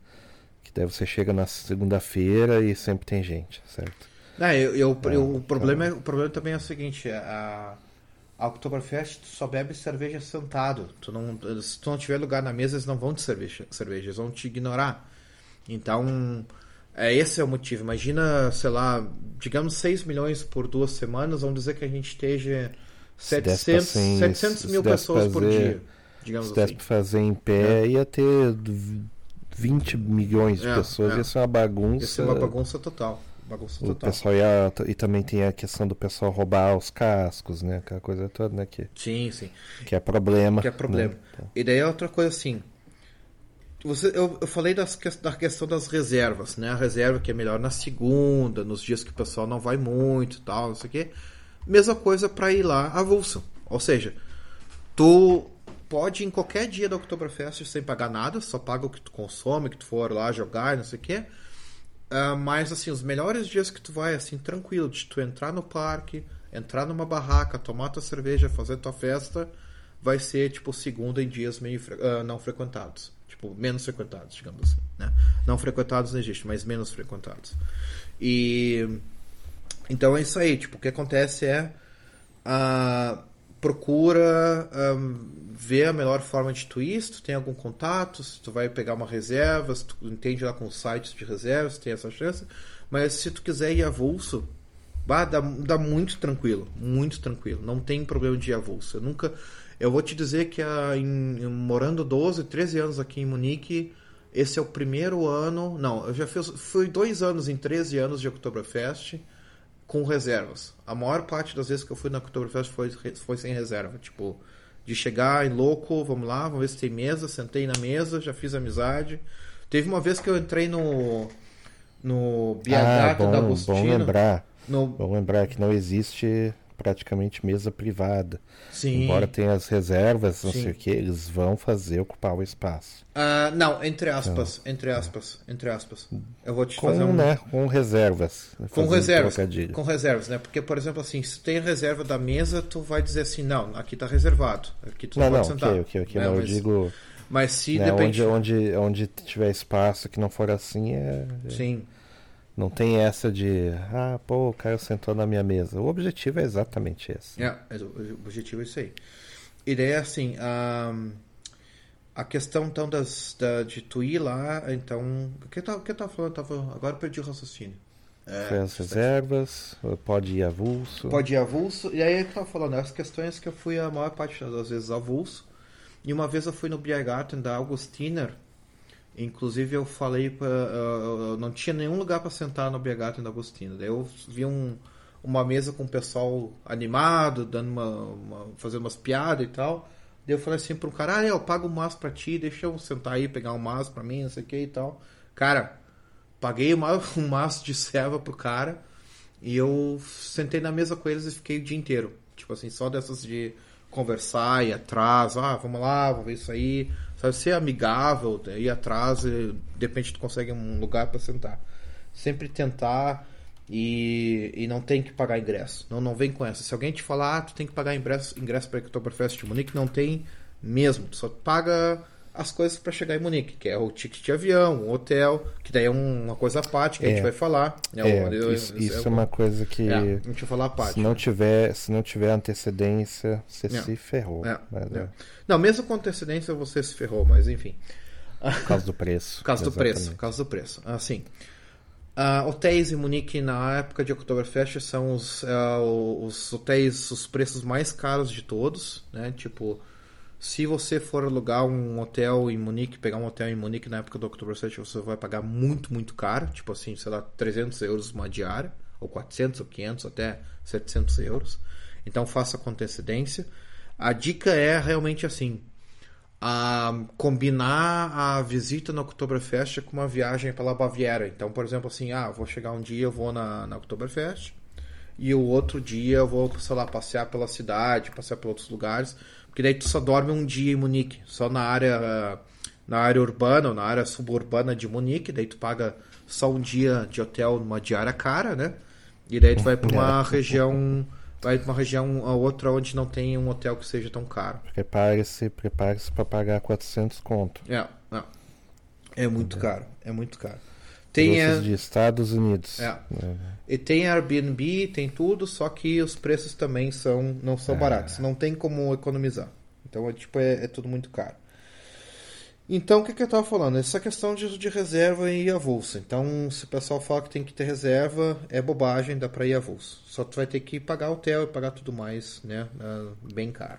Que daí você chega na segunda-feira e sempre tem gente, certo? Não, eu, eu- É, eu- o, problema é, então- o problema também é o seguinte, a, a Oktoberfest tu só bebe cerveja sentado. Tu não, se tu não tiver lugar na mesa, eles não vão te cerveja, cerveja eles vão te ignorar. Então, é, esse é o motivo. Imagina, sei lá, digamos 6 milhões por duas semanas, vamos dizer que a gente esteja Se desse pra 700, sem- 700 se mil pessoas por fazer- dia. Digamos Se desse assim. pra fazer em pé, ia ter v- 20 milhões de É, pessoas, é. ia ser uma bagunça. Isso é uma bagunça total. Bagunça O total. pessoal ia. E também tem a questão do pessoal roubar os cascos, né? Aquela coisa toda, né? Que, Sim, sim. que é problema. Que é problema. né? Então, E daí é outra coisa assim. Você, eu, eu falei das, da questão das reservas, né? A reserva que é melhor na segunda, nos dias que o pessoal não vai muito tal, não sei o quê. Mesma coisa para ir lá avulso. Ou seja, tu pode ir em qualquer dia da Oktoberfest sem pagar nada, só paga o que tu consome, que tu for lá jogar, não sei o quê. Uh, mas assim, os melhores dias que tu vai, assim, tranquilo, de tu entrar no parque, entrar numa barraca, tomar tua cerveja, fazer tua festa, vai ser tipo segunda em dias meio uh, não frequentados. Tipo, menos frequentados, digamos assim. Né? Não frequentados não existe, mas menos frequentados. E então é isso aí, tipo, o que acontece é uh, procura ver a melhor forma de tu ir, se tu tem algum contato, se tu vai pegar uma reserva, se tu entende lá com sites de reservas, tem essa chance. Mas se tu quiser ir avulso, bah, dá, dá muito tranquilo, muito tranquilo. Não tem problema de ir avulso. Eu nunca. Eu vou te dizer que a, em, morando 12, 13 anos aqui em Munique, esse é o primeiro ano. Não, eu já fiz, fui dois anos em 13 anos de Oktoberfest com reservas. A maior parte das vezes que eu fui na Oktoberfest foi, foi sem reserva. Tipo, de chegar em louco, vamos lá, vamos ver se tem mesa. Sentei na mesa, já fiz amizade. Teve uma vez que eu entrei no no Biagata ah, bom, da Agostinho. Bom lembrar. No... Bom lembrar que não existe praticamente mesa privada. Sim. Embora tenha as reservas, não Sim. sei o que, eles vão fazer ocupar o espaço. Uh, não, entre aspas, então, entre aspas, entre aspas. Eu vou te com, fazer um... né, com reservas. Com reservas, com reservas, né? Porque, por exemplo, assim, se tem reserva da mesa, tu vai dizer assim, não, aqui está reservado, aqui tu não, não pode não, sentar. Ok, ok, ok, né? mas... eu digo... Mas se né, depende... Onde, onde, onde tiver espaço que não for assim, é... Sim. Não tem essa de, ah, pô, o cara sentou na minha mesa. O objetivo é exatamente esse. É, o objetivo é isso aí. E daí, assim, a, a questão, então, das, da, de tu ir lá, então... O que eu tava, que eu tava falando? Eu tava, agora perdi o raciocínio. É, Foi as reservas, pode ir avulso. Pode ir avulso. E aí eu tava falando, as questões que eu fui a maior parte das vezes avulso. E uma vez eu fui no Biergarten da Augustiner, Inclusive eu falei para uh, não tinha nenhum lugar para sentar no Biergarten da Agostina. Daí eu vi um, uma mesa com o pessoal animado, dando uma, uma fazendo umas piadas e tal. Daí eu falei assim um cara: "Ah, eu pago um mas para ti, deixa eu sentar aí pegar um mas para mim, não sei o que e tal". Cara, paguei um maço de serva pro cara e eu sentei na mesa com eles e fiquei o dia inteiro. Tipo assim, só dessas de conversar, ir atrás, ah, vamos lá, vamos ver isso aí. Sabe, ser amigável, ir atrás, e, de repente tu consegue um lugar para sentar. Sempre tentar e, e não tem que pagar ingresso. Não, não vem com essa. Se alguém te falar, ah, tu tem que pagar ingresso, ingresso para Oktoberfest Munique, não tem mesmo. Tu só paga as coisas para chegar em Munique, que é o ticket de avião, o hotel, que daí é uma coisa à parte que é, a gente é. vai falar. Né? É, eu, isso, eu, isso é uma coisa que é, a gente vai falar à parte. Se não tiver, se não tiver antecedência, você é. se ferrou. É, mas, não, mesmo com antecedência você se ferrou, mas enfim. Por causa do preço. Por causa do preço, por causa do preço. Assim, uh, hotéis em Munique na época de Oktoberfest são os, uh, os hotéis, os preços mais caros de todos, né? Tipo, se você for alugar um hotel em Munique, pegar um hotel em Munique na época do Oktoberfest, você vai pagar muito, muito caro. Tipo assim, sei lá, 300 euros uma diária, ou 400 ou 500, até 700 euros. Então faça com antecedência. A dica é realmente assim, a combinar a visita no Oktoberfest com uma viagem pela Baviera. Então, por exemplo, assim, ah, vou chegar um dia, eu vou na, na Oktoberfest, e o outro dia eu vou, sei lá, passear pela cidade, passear por outros lugares porque daí tu só dorme um dia em Munique, só na área na área urbana ou na área suburbana de Munique, daí tu paga só um dia de hotel numa diária cara, né? E daí tu vai para uma é. região vai para uma região a outra onde não tem um hotel que seja tão caro. Prepare-se, prepare-se para pagar 400 conto. É, é. É muito caro, é muito caro. Tem a... de Estados Unidos. É. é. E tem Airbnb, tem tudo, só que os preços também são não são é. baratos. Não tem como economizar. Então é tipo é, é tudo muito caro. Então o que, que eu estava falando? Essa questão de, de reserva e avulso. Então se o pessoal fala que tem que ter reserva, é bobagem, dá para ir avulso. Só tu vai ter que pagar hotel e pagar tudo mais, né? Bem caro.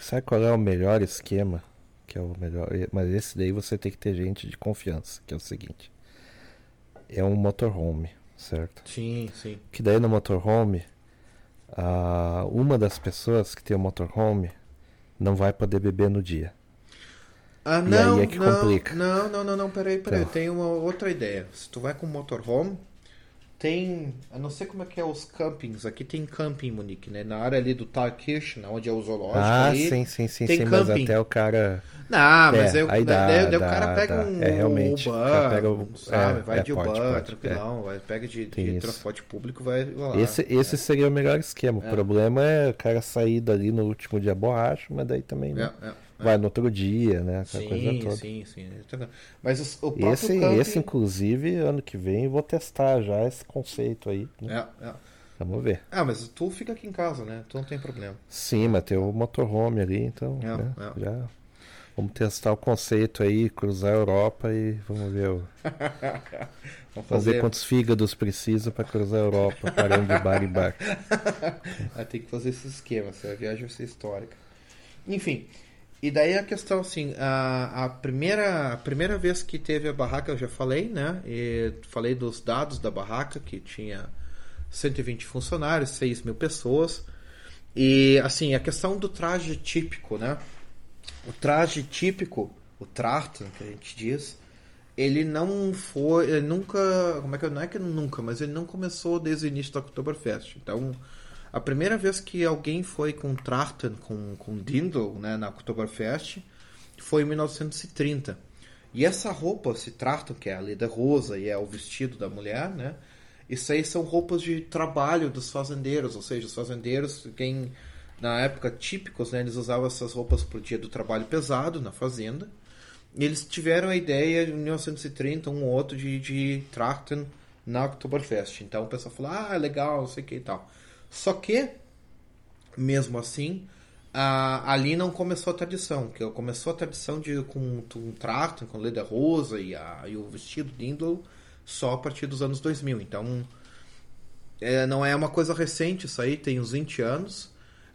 Sabe qual é o melhor esquema? Que é o melhor. Mas esse daí você tem que ter gente de confiança, que é o seguinte é um motorhome, certo? Sim, sim. Que daí no motorhome, uma das pessoas que tem o motorhome não vai poder beber no dia. Ah, E não, aí é que não, complica. não, não, não, não, peraí, peraí. Então. Tem uma outra ideia. Se tu vai com motorhome, tem. Eu não sei como é que é os campings. Aqui tem camping Munique, né? Na área ali do Thalkirchen, onde é o zoológico Ah, ali. sim, sim, sim, tem sim, mas camping. até o cara. Não, mas É, eu, aí dá, daí, daí o cara pega dá. um É, realmente, cara pega sabe? é, vai é, de pode, pode, tranquilão, vai, pega de, de transporte público, vai lá. Esse, esse seria o melhor esquema. O problema é o cara sair dali no último dia borracho, mas daí também né? É, é, é. vai no outro dia, né? Aquela coisa Sim, toda. sim, sim. Mas os- o próprio Esse, camping... esse, inclusive, ano que vem eu vou testar já esse conceito aí. né? É, é. Vamos ver. Ah, mas tu fica aqui em casa, né? Tu não tem problema. Sim, mas tem o motorhome ali, então É, né, é. já vamos testar o conceito aí, cruzar a Europa e vamos ver, o- Vamos ver fazer. quantos fígados precisa para cruzar a Europa, parando de bar em bar. Tem que fazer esse esquema, se a viagem vai ser histórica. Enfim, e daí a questão assim, a, a, primeira, a primeira vez que teve a barraca eu já falei, né? E falei dos dados da barraca, que tinha 120 funcionários, 6 mil pessoas. E assim, a questão do traje típico, né? O traje típico, o Trachten, que a gente diz, ele não foi, ele nunca, como é que não é que nunca, mas ele não começou desde o início da Oktoberfest. Então, a primeira vez que alguém foi com Trachten, com com Dindel, né, na Oktoberfest, foi em 1930. E essa roupa, esse Trachten, que é a leda rosa e é o vestido da mulher, né? Isso aí são roupas de trabalho dos fazendeiros, ou seja, os fazendeiros, quem na época típicos, né, eles usavam essas roupas pro dia do trabalho pesado na fazenda. E eles tiveram a ideia em 1930, um ou outro, de, de Trachten na Oktoberfest. Então o pessoal falou, ah, legal, não sei o que e tal. Só que, mesmo assim, ali não começou a tradição. que Começou a tradição de com, com Trachten, com leda rosa e, a, e o vestido Dindel só a partir dos anos 2000. Então, é, não é uma coisa recente isso aí, tem uns 20 anos.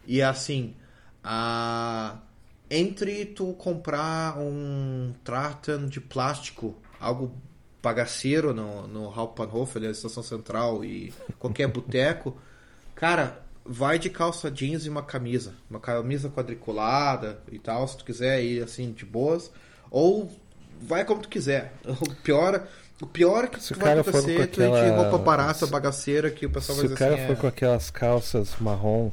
E assim, a... entre tu comprar um Trachten de plástico, algo bagaceiro no, no Hauptbahnhof, ali na estação central e qualquer boteco, cara, vai de calça jeans e uma camisa. Uma camisa quadriculada e tal, se tu quiser ir assim de boas. Ou vai como tu quiser. O pior, o pior que Se o vai acontecer com é tu ir de aquela- roupa barata, bagaceira, que o pessoal Se vai o dizer cara assim, for é... com aquelas calças marrom,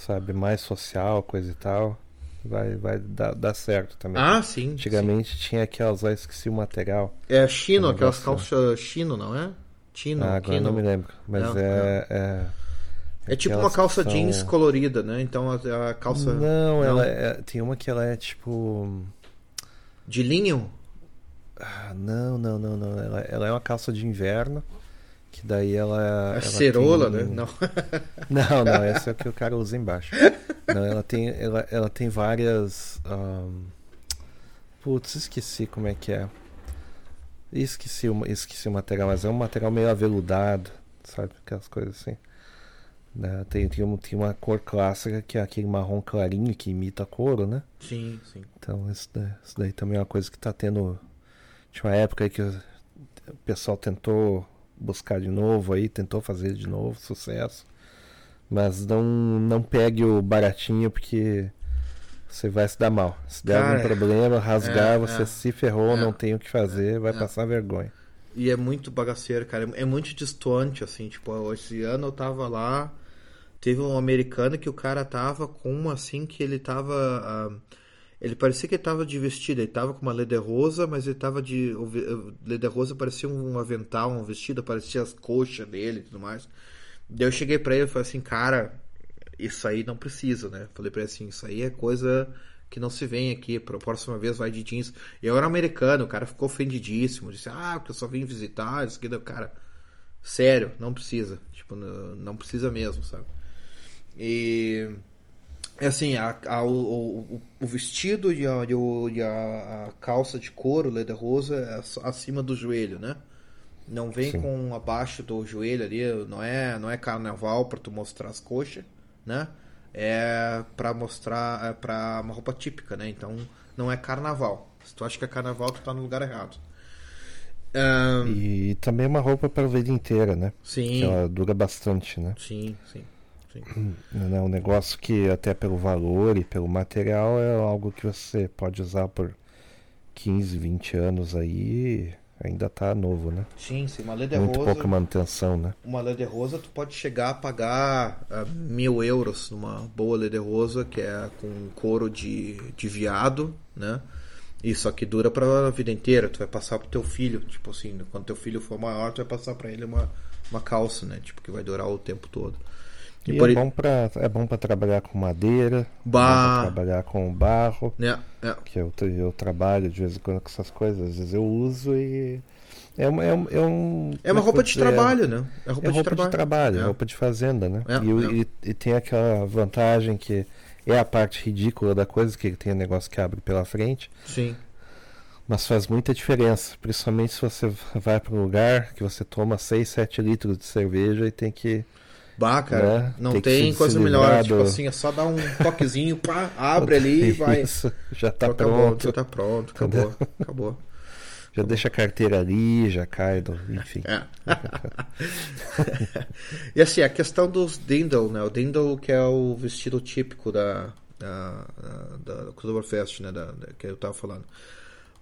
sabe, mais social, coisa e tal, vai, vai dar, dar certo também. Ah, sim. Antigamente tinha aquelas lá, esqueci o material. sim. É chino, Um aquelas calças chino, não é? Chino, ah, agora não me lembro. Mas Não, é, é. É tipo uma calça são- jeans colorida, né? Então a, a calça Não, ela é, tem uma que ela é tipo. de linho. Ah, não, não, não, não. Ela, ela é uma calça de inverno. Que daí ela. A ela cerola, tem- né? Não. Não, não, essa é o que o cara usa embaixo. Não, ela tem, ela, ela tem várias. ahn, Putz, esqueci como é que é. Esqueci o, esqueci o material, mas é um material meio aveludado, sabe? Aquelas coisas assim. Né? Tem, tem, um- tem uma cor clássica que é aquele marrom clarinho que imita couro, né? Sim, sim. Então isso daí, isso daí também é uma coisa que tá tendo. Tinha uma época aí que o pessoal tentou buscar de novo aí, tentou fazer de novo, sucesso. Mas não, não pegue o baratinho porque você vai se dar mal. Se der Cara, algum problema, rasgar, é, você é. se ferrou, É, não tem o que fazer, vai é. passar vergonha. E é muito bagaceiro, cara. É muito distante, assim. Tipo, esse ano eu tava lá. Teve um americano que o cara tava com uma assim que ele tava. ah, ele parecia que ele tava de vestido. Ele tava com uma leder rosa, mas ele tava de. Leder rosa parecia um avental, um vestido, parecia as coxas dele e tudo mais. Daí eu cheguei pra ele e falei assim, cara, isso aí não precisa, né? Falei pra ele assim, isso aí é coisa que não se vem aqui, pra próxima vez vai de jeans. E eu era americano, o cara ficou ofendidíssimo, disse, ah, porque eu só vim visitar, isso aqui, o cara, sério, não precisa, tipo, não, não precisa mesmo, sabe? E, assim, a, a- o, o, vestido e, a, e a- calça de couro, leda rosa, é acima do joelho, né? Não vem Sim. com abaixo do joelho ali, não é, não é carnaval pra tu mostrar as coxas, né? É pra mostrar, é pra uma roupa típica, né? Então não é carnaval. Se tu acha que é carnaval, tu tá no lugar errado. Ahn, E também é uma roupa para a vida inteira, né? Que sim, ela dura bastante, né? sim, sim, sim. É um negócio que até pelo valor e pelo material é algo que você pode usar por 15, 20 anos aí, ainda tá novo, né? Sim, sim, uma Leder Muito Rosa. pouca manutenção, né? Uma Leder Rosa, tu pode chegar a pagar ah, mil euros numa boa Leder Rosa, que é com couro de, de viado, né? Só que dura pra vida inteira. Tu vai passar pro teu filho, tipo assim, quando teu filho for maior, tu vai passar pra ele uma, uma calça, né? Tipo, que vai durar o tempo todo. E, por é, bom pra, é bom pra trabalhar com madeira, Bah. é trabalhar com barro, É, é. que eu, eu trabalho de vez em quando com essas coisas, às vezes eu uso e. É, um- é, um, é, um, É uma como roupa de dizer? trabalho, né? É roupa, É roupa de trabalho, É. roupa de fazenda, né? É, e, é. e- e tem aquela vantagem que é a parte ridícula da coisa, que tem negócio que abre pela frente, Sim. mas faz muita diferença, principalmente se você vai para um lugar que você toma 6, 7 litros de cerveja e tem que. Bah, cara, Né? não Tem tem coisa melhor. Tipo assim, é só dar um toquezinho, pá, abre ali e vai. Isso, já tá acabou, pronto. já tá pronto, acabou, acabou. Já deixa a carteira ali, já cai, do, enfim. É. e assim, a questão dos dindle, né? O dindle que é o vestido típico da, da, da, da Oktoberfest, né? Da, da- que eu tava falando.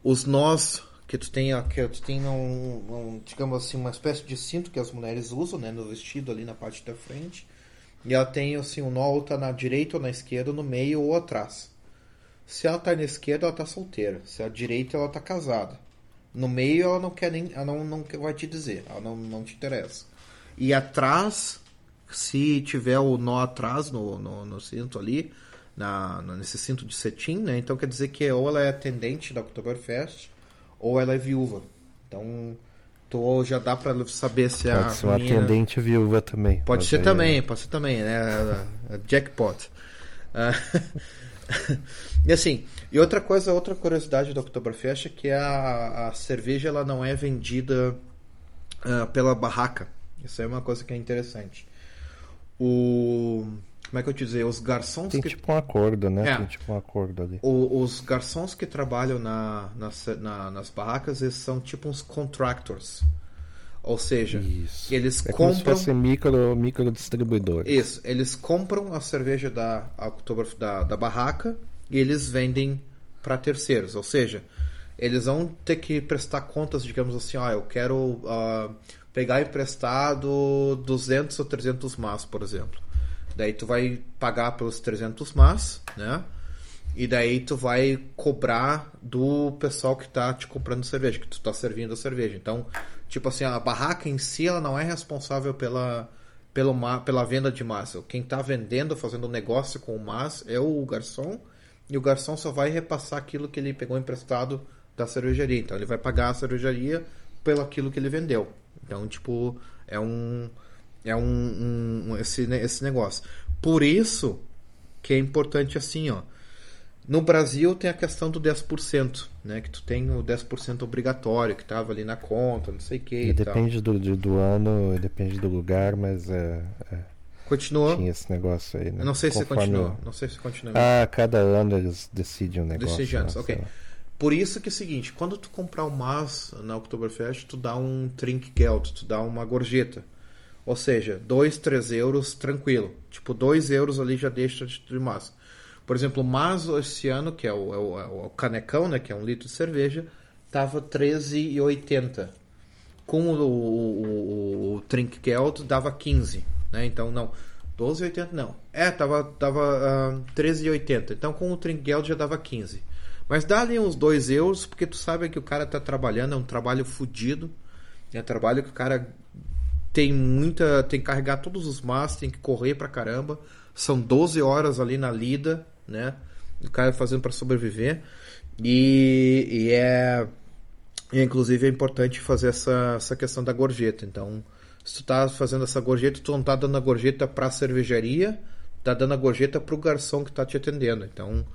Os nós que tu tem, que tu tem um, um, digamos assim, uma espécie de cinto que as mulheres usam, né? No vestido ali na parte da frente. E ela tem assim, um nó ou tá na direita ou na esquerda, no meio ou atrás. Se ela tá na esquerda, ela tá solteira. Se a direita, ela tá casada. No meio, ela não quer nem. Ela não, não vai te dizer. Ela não, não te interessa. E atrás, se tiver o nó atrás no, no, no cinto ali, na, nesse cinto de cetim, né? Então quer dizer que ou ela é atendente da Oktoberfest, ou ela é viúva. Então, tu já dá pra saber se a Pode ser uma menina- atendente viúva também. Pode ser aí- também, pode ser também, né? A- a Jackpot. Ah, e assim, e outra coisa, outra curiosidade do Oktoberfest é que a, a cerveja ela não é vendida ah, pela barraca. Isso é uma coisa que é interessante. O como é que eu te dizer? Os garçons Tem que tipo um acordo, né? É. Tem tipo um acordo ali. o- os garçons que trabalham na, nas- na- nas barracas eles são tipo uns contractors. Ou seja, Isso. eles É como se compram fosse micro, micro distribuidor. Isso, eles compram a cerveja da, Oktober, da, da barraca e eles vendem para terceiros. Ou seja, eles vão ter que prestar contas, digamos assim, ah, eu quero ah, pegar emprestado 200 ou 300 mas, por exemplo. Daí tu vai pagar pelos 300 mas, né? E daí tu vai cobrar do pessoal que tá te comprando cerveja, que tu tá servindo a cerveja. Então, tipo assim, a barraca em si ela não é responsável pela pelo pela venda de massa. Quem tá vendendo, fazendo negócio com o mas é o garçom, e o garçom só vai repassar aquilo que ele pegou emprestado da cervejaria. Então ele vai pagar a cervejaria pelo aquilo que ele vendeu. Então, tipo, é um é um, um- um- esse, esse negócio. Por isso que é importante assim, ó. No Brasil tem a questão do 10%, né? Que tu tem o 10% obrigatório, que tava ali na conta, não sei o que depende do, do, do ano, depende do lugar, mas é, é, Continuou? tinha esse negócio aí, né? Eu não sei se Conforme continua. o- Não sei se continua. Ah, cada ano eles decidem um negócio. Decide antes, né? ok. Por isso que é o seguinte, quando tu comprar o mas na Oktoberfest, tu dá um Trinkgeld, tu dá uma gorjeta. Ou seja, 2, 3 euros tranquilo. Tipo, 2 euros ali já deixa de de mas. Por exemplo, o mas esse ano, que é o, é o- é o canecão, né, que é um litro de cerveja, tava 13,80. Com o, o, o, o Trinkgeld dava 15, né? Então, não, 12,80 não. É, tava, tava ah, 13,80. Então, com o Trinkgeld já dava 15. Mas dá ali uns 2 euros, porque tu sabe que o cara tá trabalhando, é um trabalho fudido. É um trabalho que o cara tem muita. tem que carregar todos os mas, tem que correr pra caramba. São 12 horas ali na lida, né? O cara fazendo para sobreviver. E, e é. E, inclusive é importante fazer essa, essa questão da gorjeta. Então, se tu tá fazendo essa gorjeta, tu não tá dando a gorjeta pra cervejaria, tá dando a gorjeta pro garçom que tá te atendendo. Então,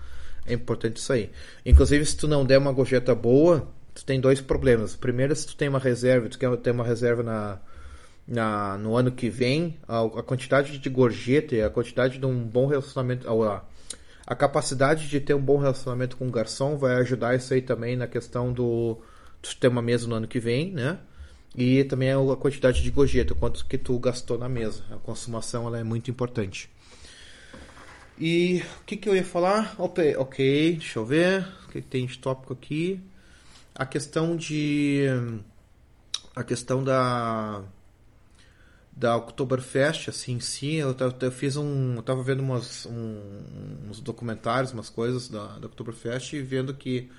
é importante isso aí. Inclusive, se tu não der uma gorjeta boa, tu tem dois problemas. Primeiro, se tu tem uma reserva, tu quer ter uma reserva na, na, no ano que vem, a, a quantidade de gorjeta a quantidade de um bom relacionamento, a, a capacidade de ter um bom relacionamento com o garçom vai ajudar isso aí também na questão do ter uma mesa no ano que vem, né? E também a quantidade de gorjeta, quanto que tu gastou na mesa. A consumação ela é muito importante. E o que, que eu ia falar? Ok, ok, deixa eu ver. O que, que tem de tópico aqui? a questão de a questão da da Oktoberfest, assim, sim, eu, eu fiz um, eu tava vendo umas, um, uns documentários, umas coisas da, da Oktoberfest e vendo que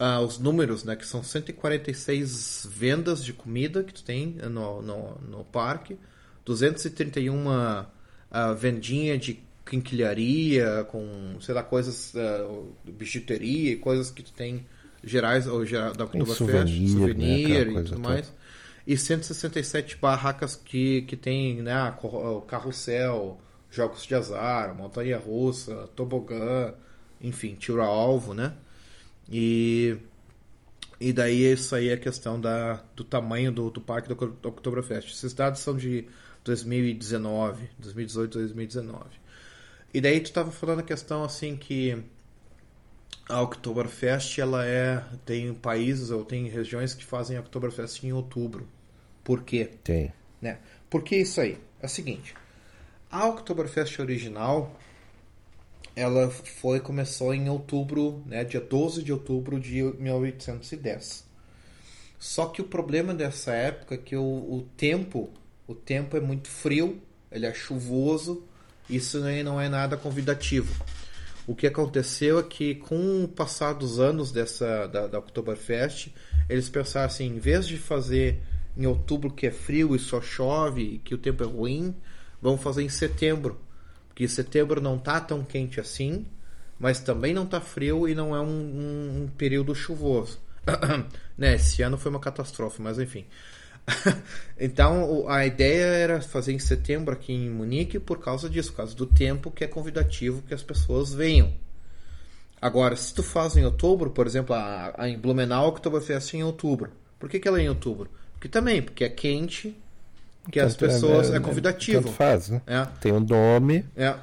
uh, os números, né, que são 146 vendas de comida que tu tem no, no, no parque, 231 uh, vendinha de quinquilharia, com, sei lá, coisas, uh, bijuteria, coisas que tu tem gerais ou geral, da Oktoberfest, souvenir, souvenir né, e tudo mais. E 167 barracas que, que tem né, carrossel, jogos de azar, montanha russa, tobogã, enfim, tiro a alvo, né? E, e daí isso aí é a questão da, do tamanho do, do parque do, do Oktoberfest. Esses dados são de 2019, 2018, 2019. E daí tu estava falando a questão assim que a Oktoberfest ela é tem países ou tem regiões que fazem a Oktoberfest em outubro. Por quê? Tem. Né? Porque isso aí é o seguinte, a Oktoberfest original ela foi começou em outubro, né, dia 12 de outubro de 1810. Só que o problema dessa época é que o, o tempo, o tempo é muito frio, ele é chuvoso, isso aí não é nada convidativo. O que aconteceu é que com o passar dos anos dessa da, da Oktoberfest, eles pensaram assim, em vez de fazer em outubro que é frio e só chove e que o tempo é ruim, vamos fazer em setembro, porque setembro não tá tão quente assim, mas também não tá frio e não é um, um, um período chuvoso. né, esse ano foi uma catástrofe, mas enfim. então a ideia era fazer em setembro aqui em Munique por causa disso, por causa do tempo que é convidativo que as pessoas venham. Agora, se tu faz em outubro, por exemplo, a, a em Blumenau Oktoberfest é em outubro. Por que, que ela é em outubro? Porque também, porque é quente, que as pessoas é, é, é convidativo. Tanto faz, né? É. Tem o um nome, é.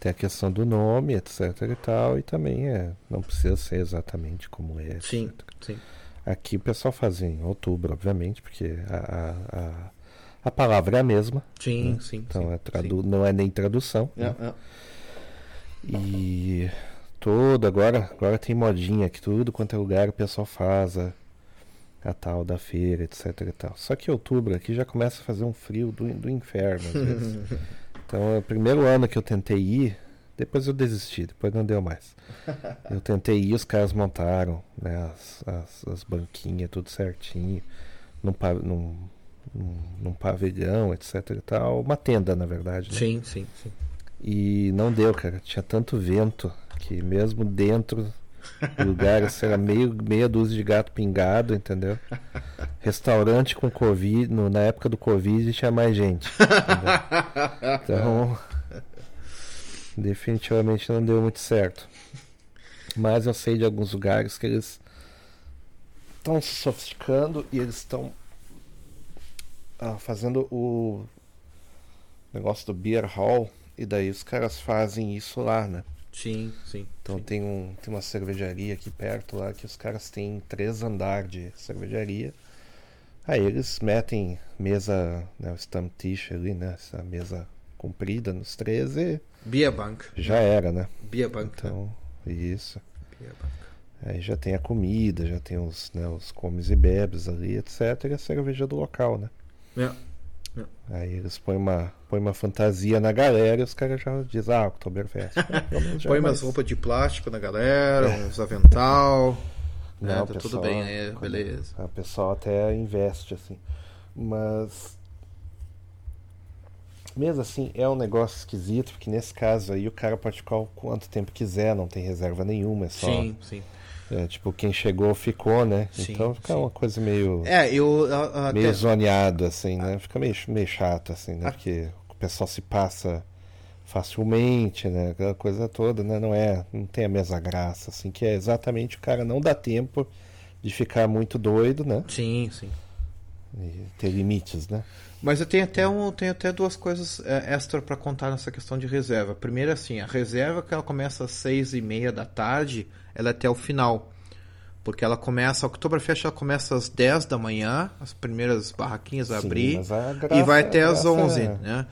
tem a questão do nome, etc e tal, e também é, não precisa ser exatamente como é. Sim, etc. sim. Aqui o pessoal faz em outubro, obviamente, porque a, a, a palavra é a mesma. Sim, né? sim. Então sim, é tradu sim. não é nem tradução. É, né? E todo, agora, agora tem modinha que tudo quanto é lugar o pessoal faz a, a tal da feira, etc e tal. Só que outubro aqui já começa a fazer um frio do, do inferno às vezes. então, é o primeiro ano que eu tentei ir, depois eu desisti, depois não deu mais. Eu tentei ir, os caras montaram né, as, as, as banquinhas, tudo certinho, num, num, num, num, pavilhão, etc e tal. Uma tenda, na verdade. Né? Sim, sim, sim. E não deu, cara. Tinha tanto vento que mesmo dentro do lugar, assim, era meio, meia dúzia de gato pingado, entendeu? Restaurante com Covid, no, na época do Covid tinha mais gente. Entendeu? Então definitivamente não deu muito certo. Mas eu sei de alguns lugares que eles estão se sofisticando e eles estão ah, fazendo o negócio do beer hall e daí os caras fazem isso lá, né? Sim, sim. Então sim. Tem, um, tem uma cervejaria aqui perto lá que os caras têm três andares de cervejaria. Aí eles metem mesa, né, o stamp ali, né, essa mesa comprida nos 13 Bia Bank. Já era, né? Bia Bank. Né? Então, isso. Bia Bank. Aí já tem a comida, já tem os, né, os comes e bebes ali, etc. E a cerveja do local, né? É. é. Aí eles põem uma, põem uma fantasia na galera e os caras já dizem, ah, Oktoberfest. É põem umas roupas de plástico na galera, é. uns avental. Não, é, tá pessoal, tudo bem, né? Beleza. O pessoal até investe, assim. Mas mesmo assim, é um negócio esquisito, porque nesse caso aí o cara pode ficar o quanto tempo quiser, não tem reserva nenhuma, é só. Sim, sim. É, tipo, quem chegou ficou, né? Sim, então fica sim. uma coisa meio. É, eu. a- a- meio até- zoneado, assim, né? Fica meio, meio chato, assim, né? Ah. Porque o pessoal se passa facilmente, né? Aquela coisa toda, né? Não é. Não tem a mesma graça, assim, que é exatamente o cara não dá tempo de ficar muito doido, né? Sim, sim. E ter limites, né? Mas eu tenho até, um, tenho até duas coisas é, extra para contar nessa questão de reserva. Primeiro, assim, a reserva que ela começa às seis e meia da tarde, ela é até o final. Porque ela começa, a Oktoberfest ela começa às 10 da manhã, as primeiras barraquinhas vai Sim, abrir, mas a e graça- vai até a às graça 11, é- né?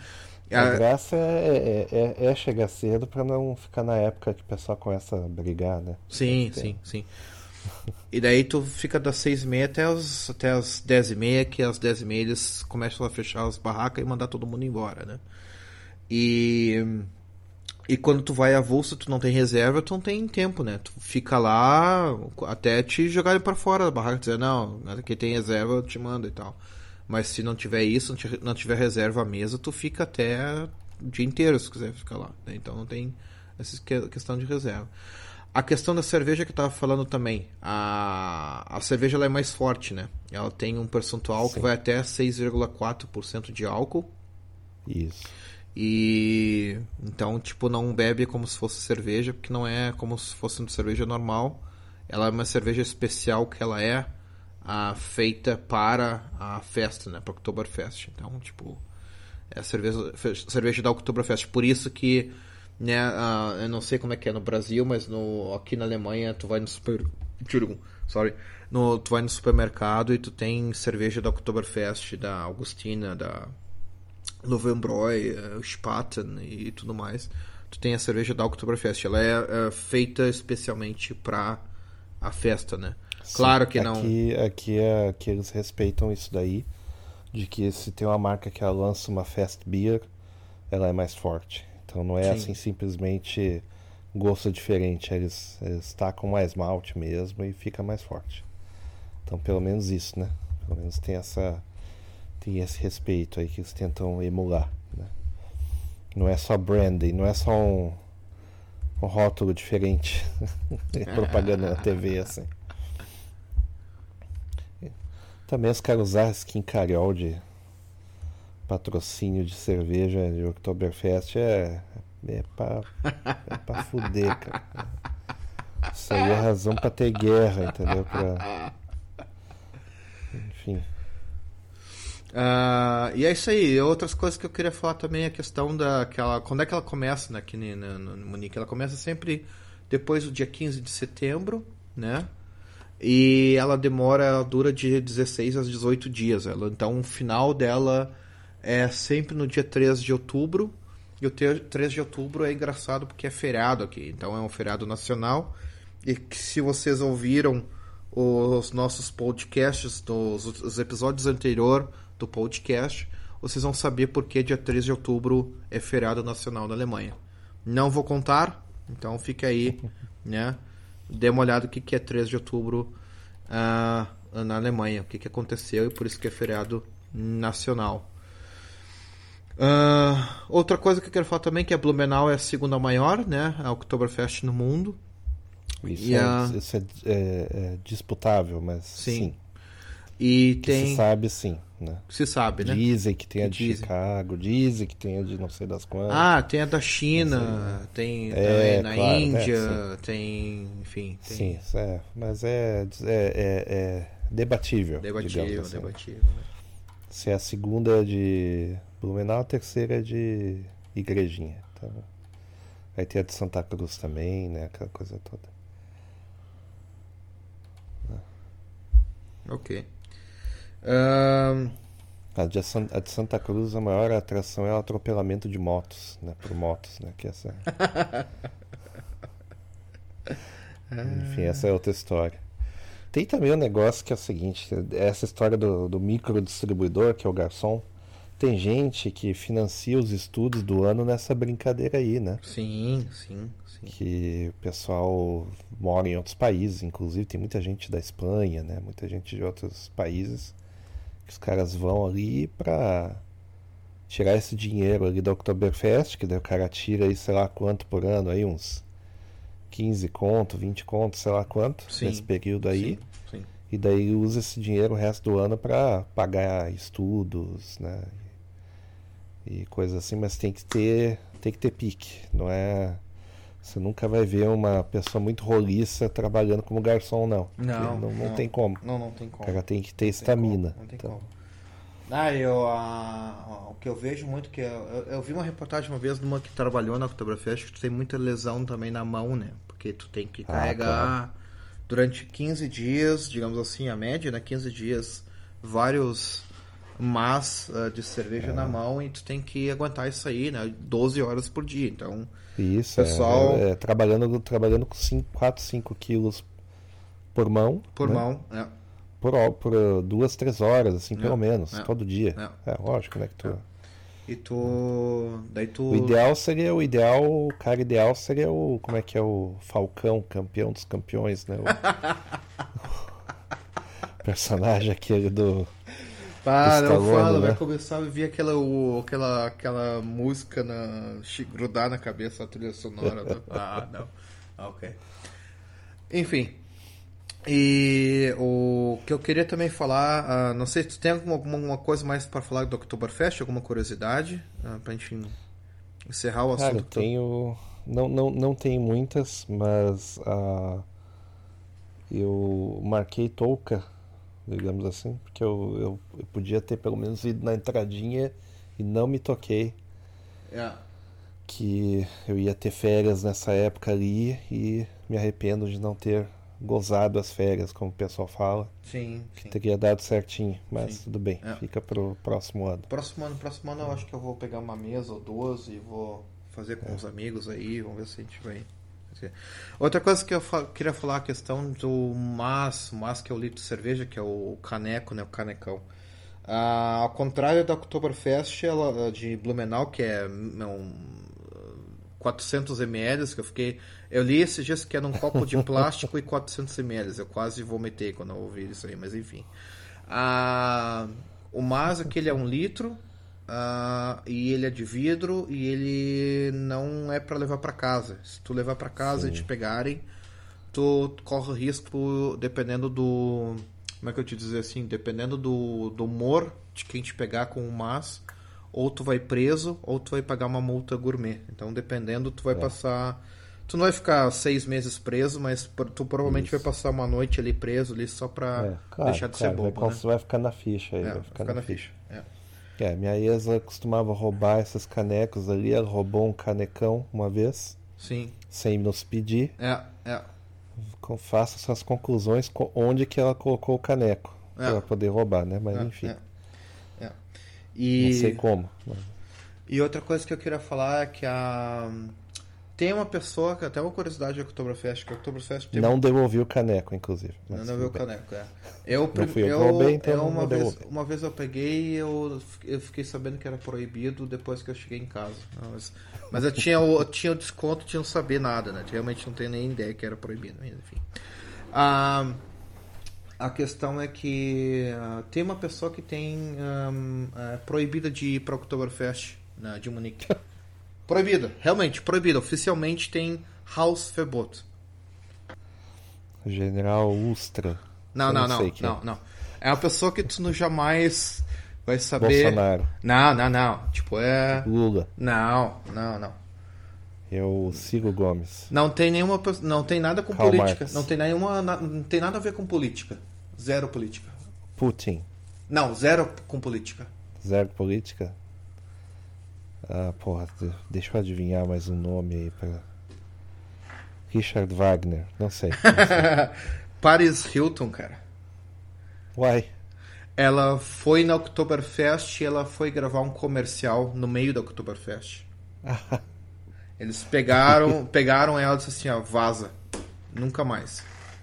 A A- graça é, é, é- é chegar cedo pra não ficar na época que o pessoal começa a brigar, né? Sim, sim, sim. E daí tu fica das seis e meia até as, até as dez e meia, que às dez e meia eles começam a fechar as barracas e mandar todo mundo embora, né? E... E quando tu vai avulso, tu não tem reserva, tu não tem tempo, né? Tu fica lá até te jogarem para fora da barraca, dizer, não, aqui tem reserva, eu te mando e tal. Mas se não tiver isso, não tiver reserva à mesa, tu fica até o dia inteiro se quiser ficar lá. Né? Então não tem essa questão de reserva. A questão da cerveja que eu tava falando também. A, a cerveja ela é mais forte, né? Ela tem um percentual Sim. que vai até 6,4% de álcool. Isso. E então, tipo, não bebe como se fosse cerveja, porque não é como se fosse uma cerveja normal. Ela é uma cerveja especial que ela é a, feita para a festa, né? Para Oktoberfest. Então, tipo, é a cerveja, cerveja da Oktoberfest. Por isso que, né, a, eu não sei como é que é no Brasil, mas no, aqui na Alemanha tu vai no super... Sorry. No, tu vai no supermercado e tu tem cerveja da Oktoberfest, da Augustina, da Novembroy, uh, Spaten e tudo mais. Tu tem a cerveja da Oktoberfest. Ela é, é feita especialmente para a festa, né? Sim, claro que não. Aqui, é, aqui eles respeitam isso daí, de que se tem uma marca que ela lança uma fast beer, ela é mais forte. Então não é Sim. assim simplesmente gosto diferente. Eles, eles tacam mais malte mesmo e fica mais forte. Então pelo menos isso, né? Pelo menos tem essa tem esse respeito aí que eles tentam emular. Né? Não é só branding, não é só um, um rótulo diferente. propaganda na TV assim. Também os caras usar skin carol de patrocínio de cerveja de Oktoberfest é, é pra, é pra fuder, cara. Isso aí é razão pra ter guerra, entendeu? Pra... Enfim. Uh, e é isso aí. Outras coisas que eu queria falar também é a questão da. quando é que ela começa né, aqui no, no, no Munique? Ela começa sempre depois do dia 15 de setembro, né? E ela demora, ela dura de 16 a 18 dias. Ela, então o final dela é sempre no dia 3 de outubro. E o 3 de outubro é engraçado porque é feriado aqui. Então é um feriado nacional. E que se vocês ouviram os nossos podcasts, dos, os episódios anteriores do podcast, vocês vão saber por que dia 3 de outubro é feriado nacional na Alemanha. Não vou contar, então fica aí, né? Dê uma olhada o que, que é 3 de outubro uh, na Alemanha, o que, que aconteceu e por isso que é feriado nacional. Uh, outra coisa que eu quero falar também que a Blumenau é a segunda maior, né? A Oktoberfest no mundo. Isso, é, a... isso é, é, é, disputável, mas sim. sim. E que tem. Se sabe sim, né? Se sabe, né? Dizem que tem a de dizem. Chicago, dizem que tem a de não sei das quantas. Ah, tem a da China, tem é, na claro, né? Índia, né? tem. Enfim. Tem... Sim, é, mas é, é, é, é debatível. Debatível, assim. debatível. Né? Se é a segunda é de Blumenau, a terceira é de Igrejinha. Tá? Vai ter a de Santa Cruz também, né? Aquela coisa toda. Ok. Um... A, de, a de Santa Cruz, a maior atração é o atropelamento de motos, né? Por motos, né? Que essa... Enfim, essa é outra história. Tem também um negócio que é o seguinte, essa história do, do micro distribuidor, que é o garçom. Tem gente que financia os estudos do ano nessa brincadeira aí, né? Sim, sim, sim. Que o pessoal mora em outros países, inclusive tem muita gente da Espanha, né? Muita gente de outros países que os caras vão ali para tirar esse dinheiro ali da Oktoberfest, que daí o cara tira aí sei lá quanto por ano, aí uns 15 conto, 20 conto, sei lá quanto, sim, nesse período aí. Sim, sim. E daí usa esse dinheiro o resto do ano para pagar estudos, né? E coisas assim, mas tem que ter, tem que ter pique, não é você nunca vai ver uma pessoa muito roliça trabalhando como garçom, não. Não, não, não, não, tem como. Não, não tem como. O cara tem que ter estamina. Não tem então. como. Ah, eu, o que eu vejo muito que eu, eu, eu, vi uma reportagem uma vez de uma que trabalhou na Oktoberfest que tu tem muita lesão também na mão, né? Porque tu tem que ah, carregar claro. durante 15 dias, digamos assim, a média, né? 15 dias, vários mas uh, de cerveja é. na mão e tu tem que aguentar isso aí, né? 12 horas por dia. Então, isso, pessoal... É, é, trabalhando, trabalhando com 5, 4, 5 quilos por mão. Por né? mão, é. Por, por uh, duas, três horas, assim, pelo É, menos, é, todo dia. é. É, lógico, né? Que tu... E tu. Daí tu. O ideal seria, o ideal, o cara ideal seria o, como é que é o Falcão, campeão dos campeões, né? O personagem aquele do... Ah, não fala, né? vai começar a vir aquela, o- aquela, aquela música na, grudar na cabeça a trilha sonora. né? Ah, não. Ah, ok. Enfim. E o que eu queria também falar, ah, não sei se tu tem alguma, alguma coisa mais para falar do Oktoberfest, alguma curiosidade, ah, pra gente encerrar o Cara, assunto. eu tenho... Não, não, não tenho muitas, mas ah, eu marquei touca, digamos assim, porque eu, eu, eu podia ter pelo menos ido na entradinha e não me toquei É. que eu ia ter férias nessa época ali e me arrependo de não ter gozado as férias, como o pessoal fala. Sim, sim. Teria dado certinho, mas Sim. tudo bem, É. fica pro próximo ano. Próximo ano, próximo ano eu acho que eu vou pegar uma mesa ou duas e vou fazer com os amigos aí, vamos ver se a gente vai. Outra coisa que eu fa- queria falar a questão do mas, mas que é o litro de cerveja, que é o caneco, né, o canecão. Ah, ao contrário da Oktoberfest ela, de Blumenau, que é um, 400 ml, que eu fiquei. Eu li esses dias que era um copo de plástico e 400 ml. Eu quase vomitei quando eu ouvi isso aí, mas enfim. Ah, o Mas aquele é um litro ah, e ele é de vidro e ele não é para levar para casa. Se tu levar para casa e te pegarem, tu corre risco, dependendo do. Como é que eu te dizer assim? Dependendo do, do humor de quem te pegar com o Mas, ou tu vai preso ou tu vai pagar uma multa gourmet. Então, dependendo, tu vai passar. Tu não vai ficar seis meses preso, mas tu provavelmente vai passar uma noite ali preso ali só pra É, claro, deixar de claro, ser vai, bobo, né? cons- vai ficar na ficha aí, É, vai ficar ficar na na ficha. ficha. É. Minha ex costumava roubar esses canecos ali, ela roubou um canecão uma vez, Sim. sem nos pedir. É, é. Faça suas conclusões com onde que ela colocou o caneco É. pra poder roubar, né? Mas é, enfim, é, é. E... não sei como. mas- E outra coisa que eu queria falar é que a. Tem uma pessoa, que até uma curiosidade da Oktoberfest, que Oktoberfest tem Não devolvi o caneco, inclusive. Não vi o caneco, é. Eu, prim- fui eu eu, roubei, então eu não uma, vez, uma vez eu peguei e eu, eu fiquei sabendo que era proibido depois que eu cheguei em casa. Não, Mas, mas eu tinha o, eu tinha o desconto de não saber nada, né? Realmente não tenho nem ideia que era proibido, enfim. Ah, a questão é que ah, tem uma pessoa que tem ahm, é, proibida de ir para Oktoberfest né, de Munique. proibida, realmente, proibida. Oficialmente tem Hausverbot. General Ustra. Não, Eu não, não não, é. não, não. É uma pessoa que tu não jamais vai saber. Bolsonaro. Não, não, não. Tipo, é. Lula. Não, não, não. É o Ciro Gomes. Não tem nenhuma. Não tem nada com Karl política. Marx. Não tem nenhuma. Não tem nada a ver com política. Zero política. Putin. Não, zero com política. Zero política. Ah, porra, de- deixa eu adivinhar mais um nome aí pra. Richard Wagner. Não sei. Não sei. Paris Hilton, cara. Uai. Ela foi na Oktoberfest e ela foi gravar um comercial no meio da Oktoberfest. Eles pegaram, pegaram ela e disseram assim, ó, vaza. Nunca mais.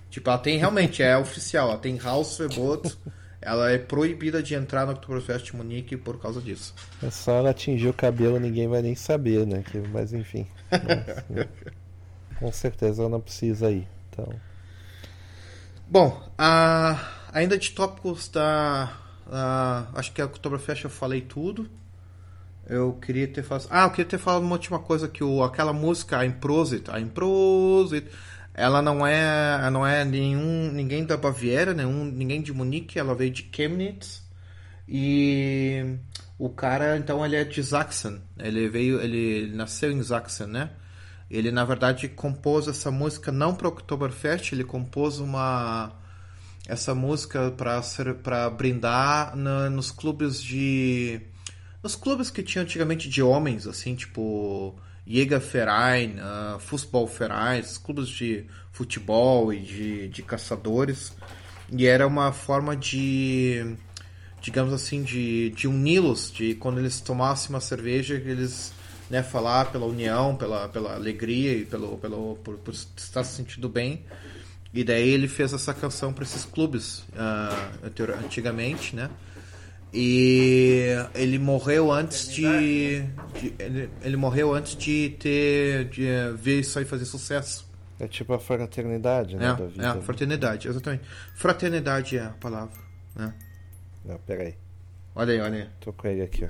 Tipo, ela tem realmente, é oficial, ela tem Hausverbot, ela é proibida de entrar no Oktoberfest de Munique por causa disso. É só ela atingir o cabelo, ninguém vai nem saber, né? Que- Mas enfim. Mas, com certeza ela não precisa ir. Então. Bom, ainda de tópicos da. ah, acho que a Oktoberfest eu falei tudo. Eu queria ter falado. Ah, eu queria ter falado uma última coisa: que o, aquela música, a Improsit, a Improsit, ela não é, não é nenhum, ninguém da Baviera, nenhum, ninguém de Munique, ela veio de Chemnitz. E o cara, então, ele é de Sachsen. Ele veio, ele, nasceu em Sachsen, né? Ele, na verdade, compôs essa música não para Oktoberfest, ele compôs uma essa música para brindar na, nos clubes de nos clubes que tinham antigamente de homens, assim, tipo Jägerverein, uh, Fußballverein, esses clubes de futebol e de, de caçadores. E era uma forma de, digamos assim, de, de uni-los, de quando eles tomassem uma cerveja, eles né, falar pela união, pela, pela alegria e pelo, pelo, por, por estar se sentindo bem. E daí ele fez essa canção para esses clubes uh, antigamente, né? E ele morreu antes de, de ele, ele, morreu antes de ter de ver isso aí fazer sucesso. É tipo a fraternidade, né? É, é fraternidade, exatamente. Fraternidade é a palavra, né? Não, peraí. Olha aí, olha aí. Tô com ele aqui, ó.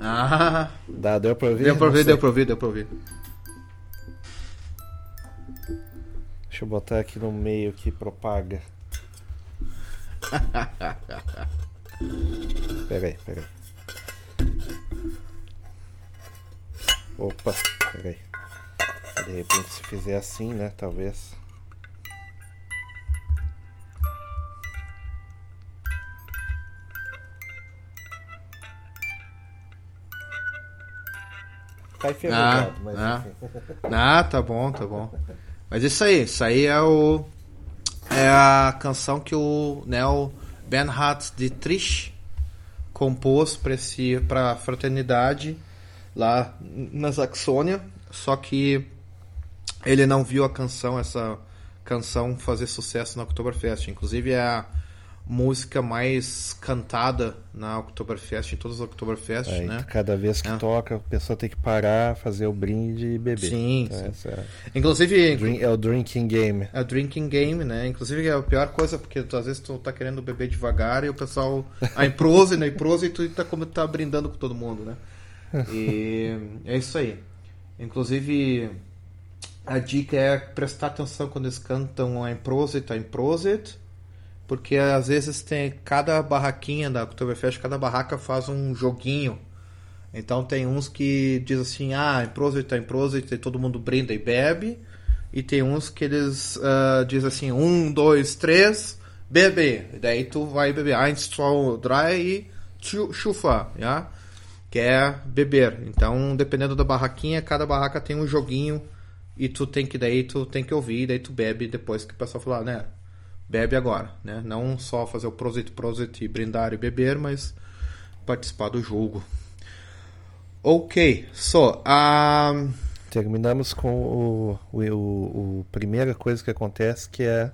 Ah! Dá, deu pra ouvir? Deu pra ouvir, deu pra ouvir, deu pra ouvir. Deixa eu botar aqui no meio que propaga. peraí, peraí. Opa, peraí. De repente se fizer assim, né? Talvez. Tá enferrujado, ah, mas ah. ah, tá bom, tá bom. Mas isso aí, isso aí é o é a canção que o Neo Bernhard Dietrich compôs para para fraternidade lá na Saxônia, só que ele não viu a canção essa canção fazer sucesso na Oktoberfest, inclusive é a música mais cantada na Oktoberfest, em todas as Oktoberfest, é, né? Cada vez que é. toca, a pessoa tem que parar, fazer o brinde e beber. Sim, então, sim. É... Inclusive... Drink, é o drinking game. É o drinking game, né? Inclusive é a pior coisa, porque às vezes tu tá querendo beber devagar e o pessoal... A improse, né? Improse e tu tá, como, tá brindando com todo mundo, né? E é isso aí. Inclusive... A dica é prestar atenção quando eles cantam a Improsit, a Improsit, porque às vezes tem cada barraquinha da Oktoberfest, cada barraca faz um joguinho. Então tem uns que diz assim, ah, em tá em Prosit, todo mundo brinda e bebe. E tem uns que eles uh, diz assim, um, dois, três, bebe. E daí tu vai beber. Eins, zwei, drei e chufa, ja? que é beber. Então, dependendo da barraquinha, cada barraca tem um joguinho e tu tem que daí tu tem que ouvir, daí tu bebe depois que o pessoal falar, né? Bebe agora, né? Não só fazer o prosit, prosit e brindar e beber, mas participar do jogo. Ok, so, um... terminamos com o, o, o, o, primeira coisa que acontece que é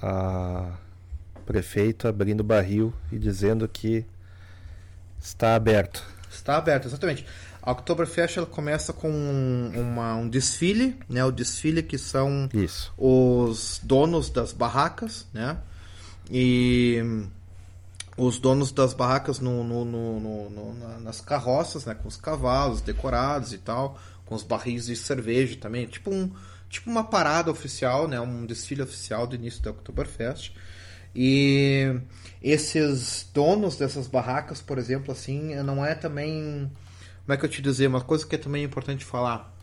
a prefeito abrindo barril e dizendo que está aberto. Está aberto, exatamente. A Oktoberfest ela começa com uma, um desfile, né? O desfile que são Isso. os donos das barracas, né? E os donos das barracas no, no, no, no, nas carroças, né? Com os cavalos decorados e tal, com os barris de cerveja também, tipo um tipo uma parada oficial, né? Um desfile oficial do início da Oktoberfest. E esses donos dessas barracas, por exemplo, assim, não é também como é que eu te dizer? Uma coisa que é também importante falar.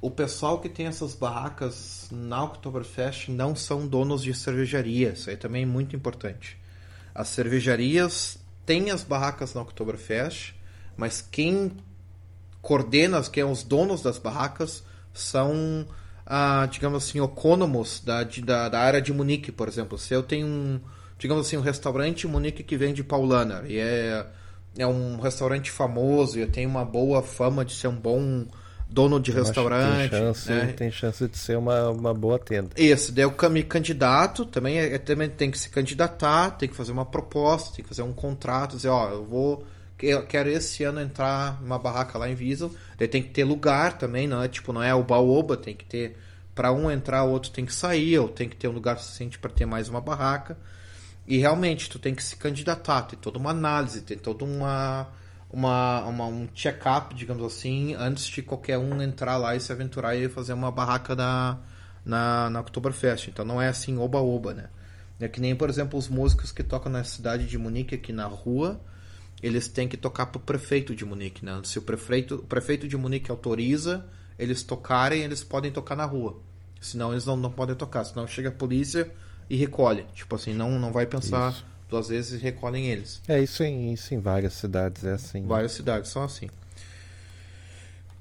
O pessoal que tem essas barracas na Oktoberfest não são donos de cervejarias. Isso aí também é muito importante. As cervejarias têm as barracas na Oktoberfest, mas quem coordena, quem é os donos das barracas, são, ah, digamos assim, ocônomos da, da, da, área de Munique, por exemplo. Se eu tenho um, digamos assim, um restaurante em Munique que vende Paulaner e é é um restaurante famoso e tem uma boa fama de ser um bom dono de restaurante. Tem chance, né? tem chance de ser uma, uma boa tenda. Isso, daí eu me candidato, também, é, também tem que se candidatar, tem que fazer uma proposta, tem que fazer um contrato, dizer, ó, eu vou. Eu quero esse ano entrar numa barraca lá em Visa. Daí tem que ter lugar também, não é tipo, não é o baoba, tem que ter. Para um entrar, o outro tem que sair, ou tem que ter um lugar suficiente para ter mais uma barraca. E realmente, tu tem que se candidatar, tem toda uma análise, tem toda uma, uma, uma um check-up, digamos assim, antes de qualquer um entrar lá e se aventurar e fazer uma barraca na, na, na Oktoberfest. Então não é assim oba-oba, né? É que nem, por exemplo, os músicos que tocam na cidade de Munique, aqui na rua, eles têm que tocar para o prefeito de Munique, né? Se o prefeito, o prefeito de Munique autoriza eles tocarem, eles podem tocar na rua. Senão eles não, não podem tocar. Senão chega a polícia e recolhe. Tipo assim, não, não vai pensar isso. duas vezes e recolhem eles. É, isso em, isso em várias cidades é assim. Várias cidades são assim.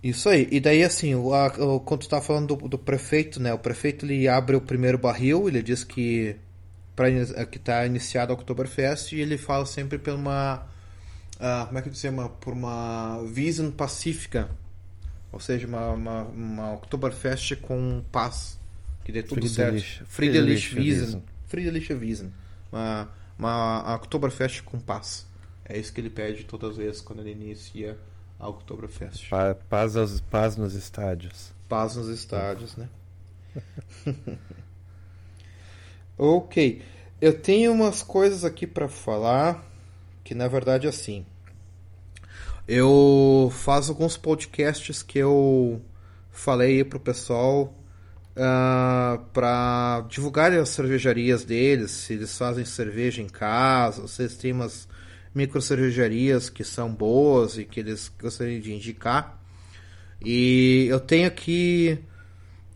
Isso aí. E daí, assim, o, a, quando tu tá falando do, do, prefeito, né? O prefeito ele abre o primeiro barril, ele diz que pra, que está iniciado a Oktoberfest e ele fala sempre por uma uh, como é que dizer uma por uma Wiesen pacífica ou seja uma, uma, uma Oktoberfest com paz que dê tudo Friedrich- certo Friedrich Wiesen Wiesen. Friedrich Wiesen uma, uma Oktoberfest com paz é isso que ele pede todas as vezes quando ele inicia a Oktoberfest Pa- Paz, aos- paz nos estádios. paz nos estádios, né? ok, eu tenho umas coisas aqui para falar que na verdade é assim. Eu faço alguns podcasts que eu falei pro pessoal para divulgar as cervejarias deles, se eles fazem cerveja em casa, se eles têm umas micro cervejarias que são boas e que eles gostariam de indicar. E eu tenho aqui.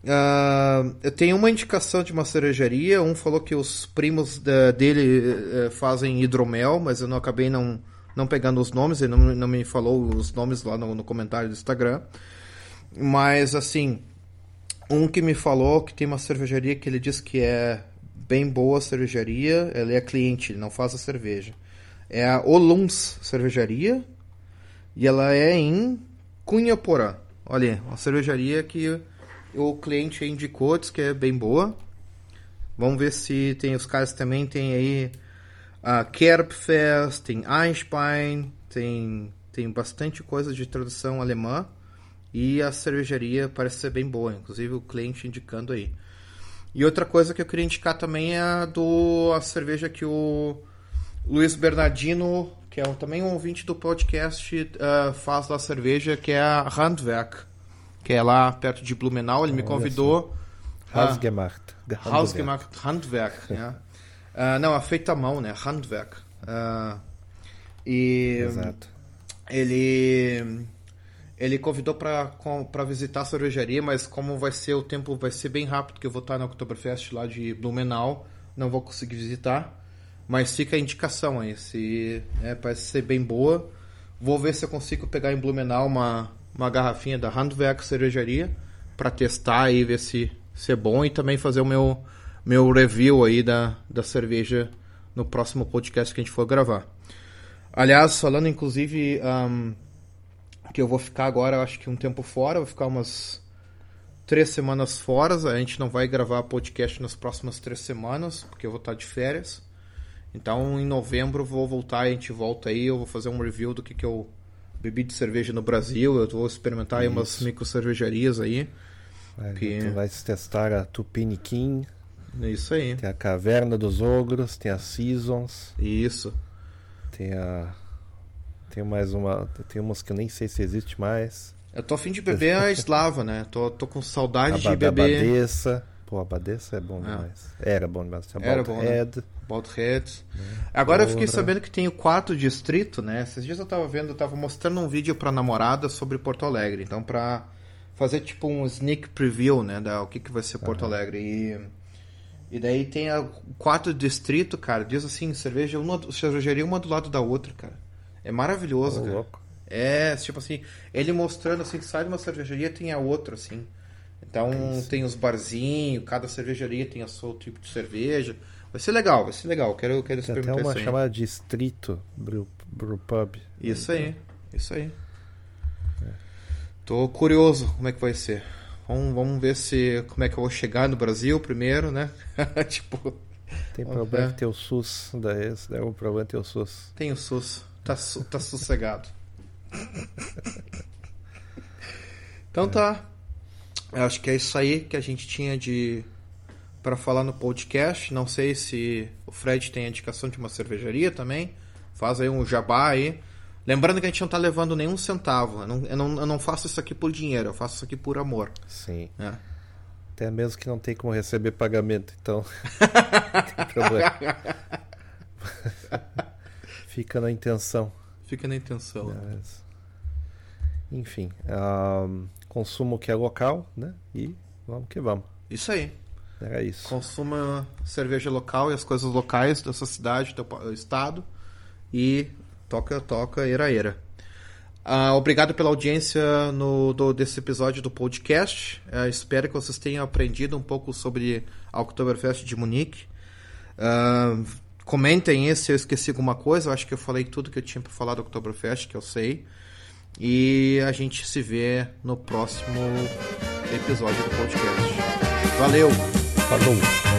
ah, eu tenho uma indicação de uma cervejaria. Um falou que os primos da- dele eh, eh, fazem hidromel, mas eu não acabei não, não pegando os nomes. Ele não, não me falou os nomes lá no, no comentário do Instagram. Mas assim, um que me falou que tem uma cervejaria que ele diz que é bem boa a cervejaria. Ele é cliente, ele não faz a cerveja. É a Oluns Cervejaria. E ela é em Cunhaporã. Olha, uma cervejaria que o cliente indicou, diz que é bem boa. Vamos ver se tem os caras também tem aí a Kerbfest, tem Einstein, tem tem bastante coisa de tradução alemã e a cervejaria parece ser bem boa, inclusive o cliente indicando aí. E outra coisa que eu queria indicar também é a do a cerveja que o Luiz Bernardino, que é um- também um ouvinte do podcast, ah, faz da cerveja, que é a Handwerk, que é lá perto de Blumenau. Ele me convidou. Hausgemacht. Hausgemacht Handwerk. Ah, não, a feita à mão, né? Handwerk. Ah, e Exato. ele ele convidou para visitar a cervejaria, mas como vai ser o tempo vai ser bem rápido que eu vou estar na Oktoberfest lá de Blumenau, não vou conseguir visitar. Mas fica a indicação aí, se é, parece ser bem boa. Vou ver se eu consigo pegar em Blumenau uma, uma garrafinha da Handwerk cervejaria para testar e ver se, se é bom e também fazer o meu meu review aí da, da cerveja no próximo podcast que a gente for gravar. Aliás, falando inclusive ahn, que eu vou ficar agora, acho que um tempo fora, vou ficar umas três semanas fora. A gente não vai gravar podcast nas próximas três semanas, porque eu vou estar de férias. Então, em novembro, vou voltar a gente volta aí. Eu vou fazer um review do que, que eu bebi de cerveja no Brasil. Eu vou experimentar aí umas micro cervejarias aí. Vai, Que- Tu vai testar a Tupiniquim, É isso aí. tem a Caverna dos Ogros, tem a Seasons, Isso. tem a. Tem mais uma. Tem umas que eu nem sei se existe mais. Eu tô afim de beber a Slava, né? Tô, tô com A saudade de beber Abadesa. Pô, a Abadesa é bom Ah. demais. Era bom demais. Tinha Era bom, né? Balthead. Baldhead. Agora eu fiquei sabendo que tem o quarto distrito, né? Esses dias eu tava vendo, eu tava mostrando um vídeo pra namorada sobre Porto Alegre. Então, pra fazer tipo um sneak preview, né? Da o que, que vai ser Porto Alegre. E, e daí tem o quarto distrito, cara. Diz assim: cerveja, uma, cervejaria uma do lado da outra, cara. É maravilhoso, Ô, cara. louco. É, tipo assim, ele mostrando assim, sai de uma cervejaria tem a outra, assim. Então tem os barzinhos, cada cervejaria tem o seu tipo de cerveja. Vai ser legal, vai ser legal. Quero, quero Tem até experimentar uma isso aí. chamada Distrito Brew, Brew Pub. Isso aí, isso aí. Tô curioso como é que vai ser. Vamos, vamos ver se como é que eu vou chegar no Brasil primeiro, né? tipo, Tem problema é. ter o SUS. Daí, daí é o problema é ter o SUS. tem o SUS. Tá, tá sossegado. Então tá. Eu acho que é isso aí que a gente tinha de para falar no podcast. Não sei se o Fred tem a indicação de uma cervejaria também. Faz aí um jabá aí. Lembrando que a gente não tá levando nenhum centavo. Eu não, eu não, eu não faço isso aqui por dinheiro, eu faço isso aqui por amor. Sim. né? Até mesmo que não tem como receber pagamento, então. não tem problema. Fica na intenção. Fica na intenção. Mas, Enfim, ahn, consumo que é local, né? E vamos que vamos. Isso aí. Era isso. Consuma cerveja local e as coisas locais da sua cidade, do teu estado. E toca, toca, era, era. Ah, obrigado pela audiência no, do- desse episódio do podcast. Ah, espero que vocês tenham aprendido um pouco sobre a Oktoberfest de Munique. Uh, comentem aí se eu esqueci alguma coisa. Eu acho que eu falei tudo que eu tinha para falar do Oktoberfest, que eu sei. E a gente se vê no próximo episódio do podcast. Valeu! Falou!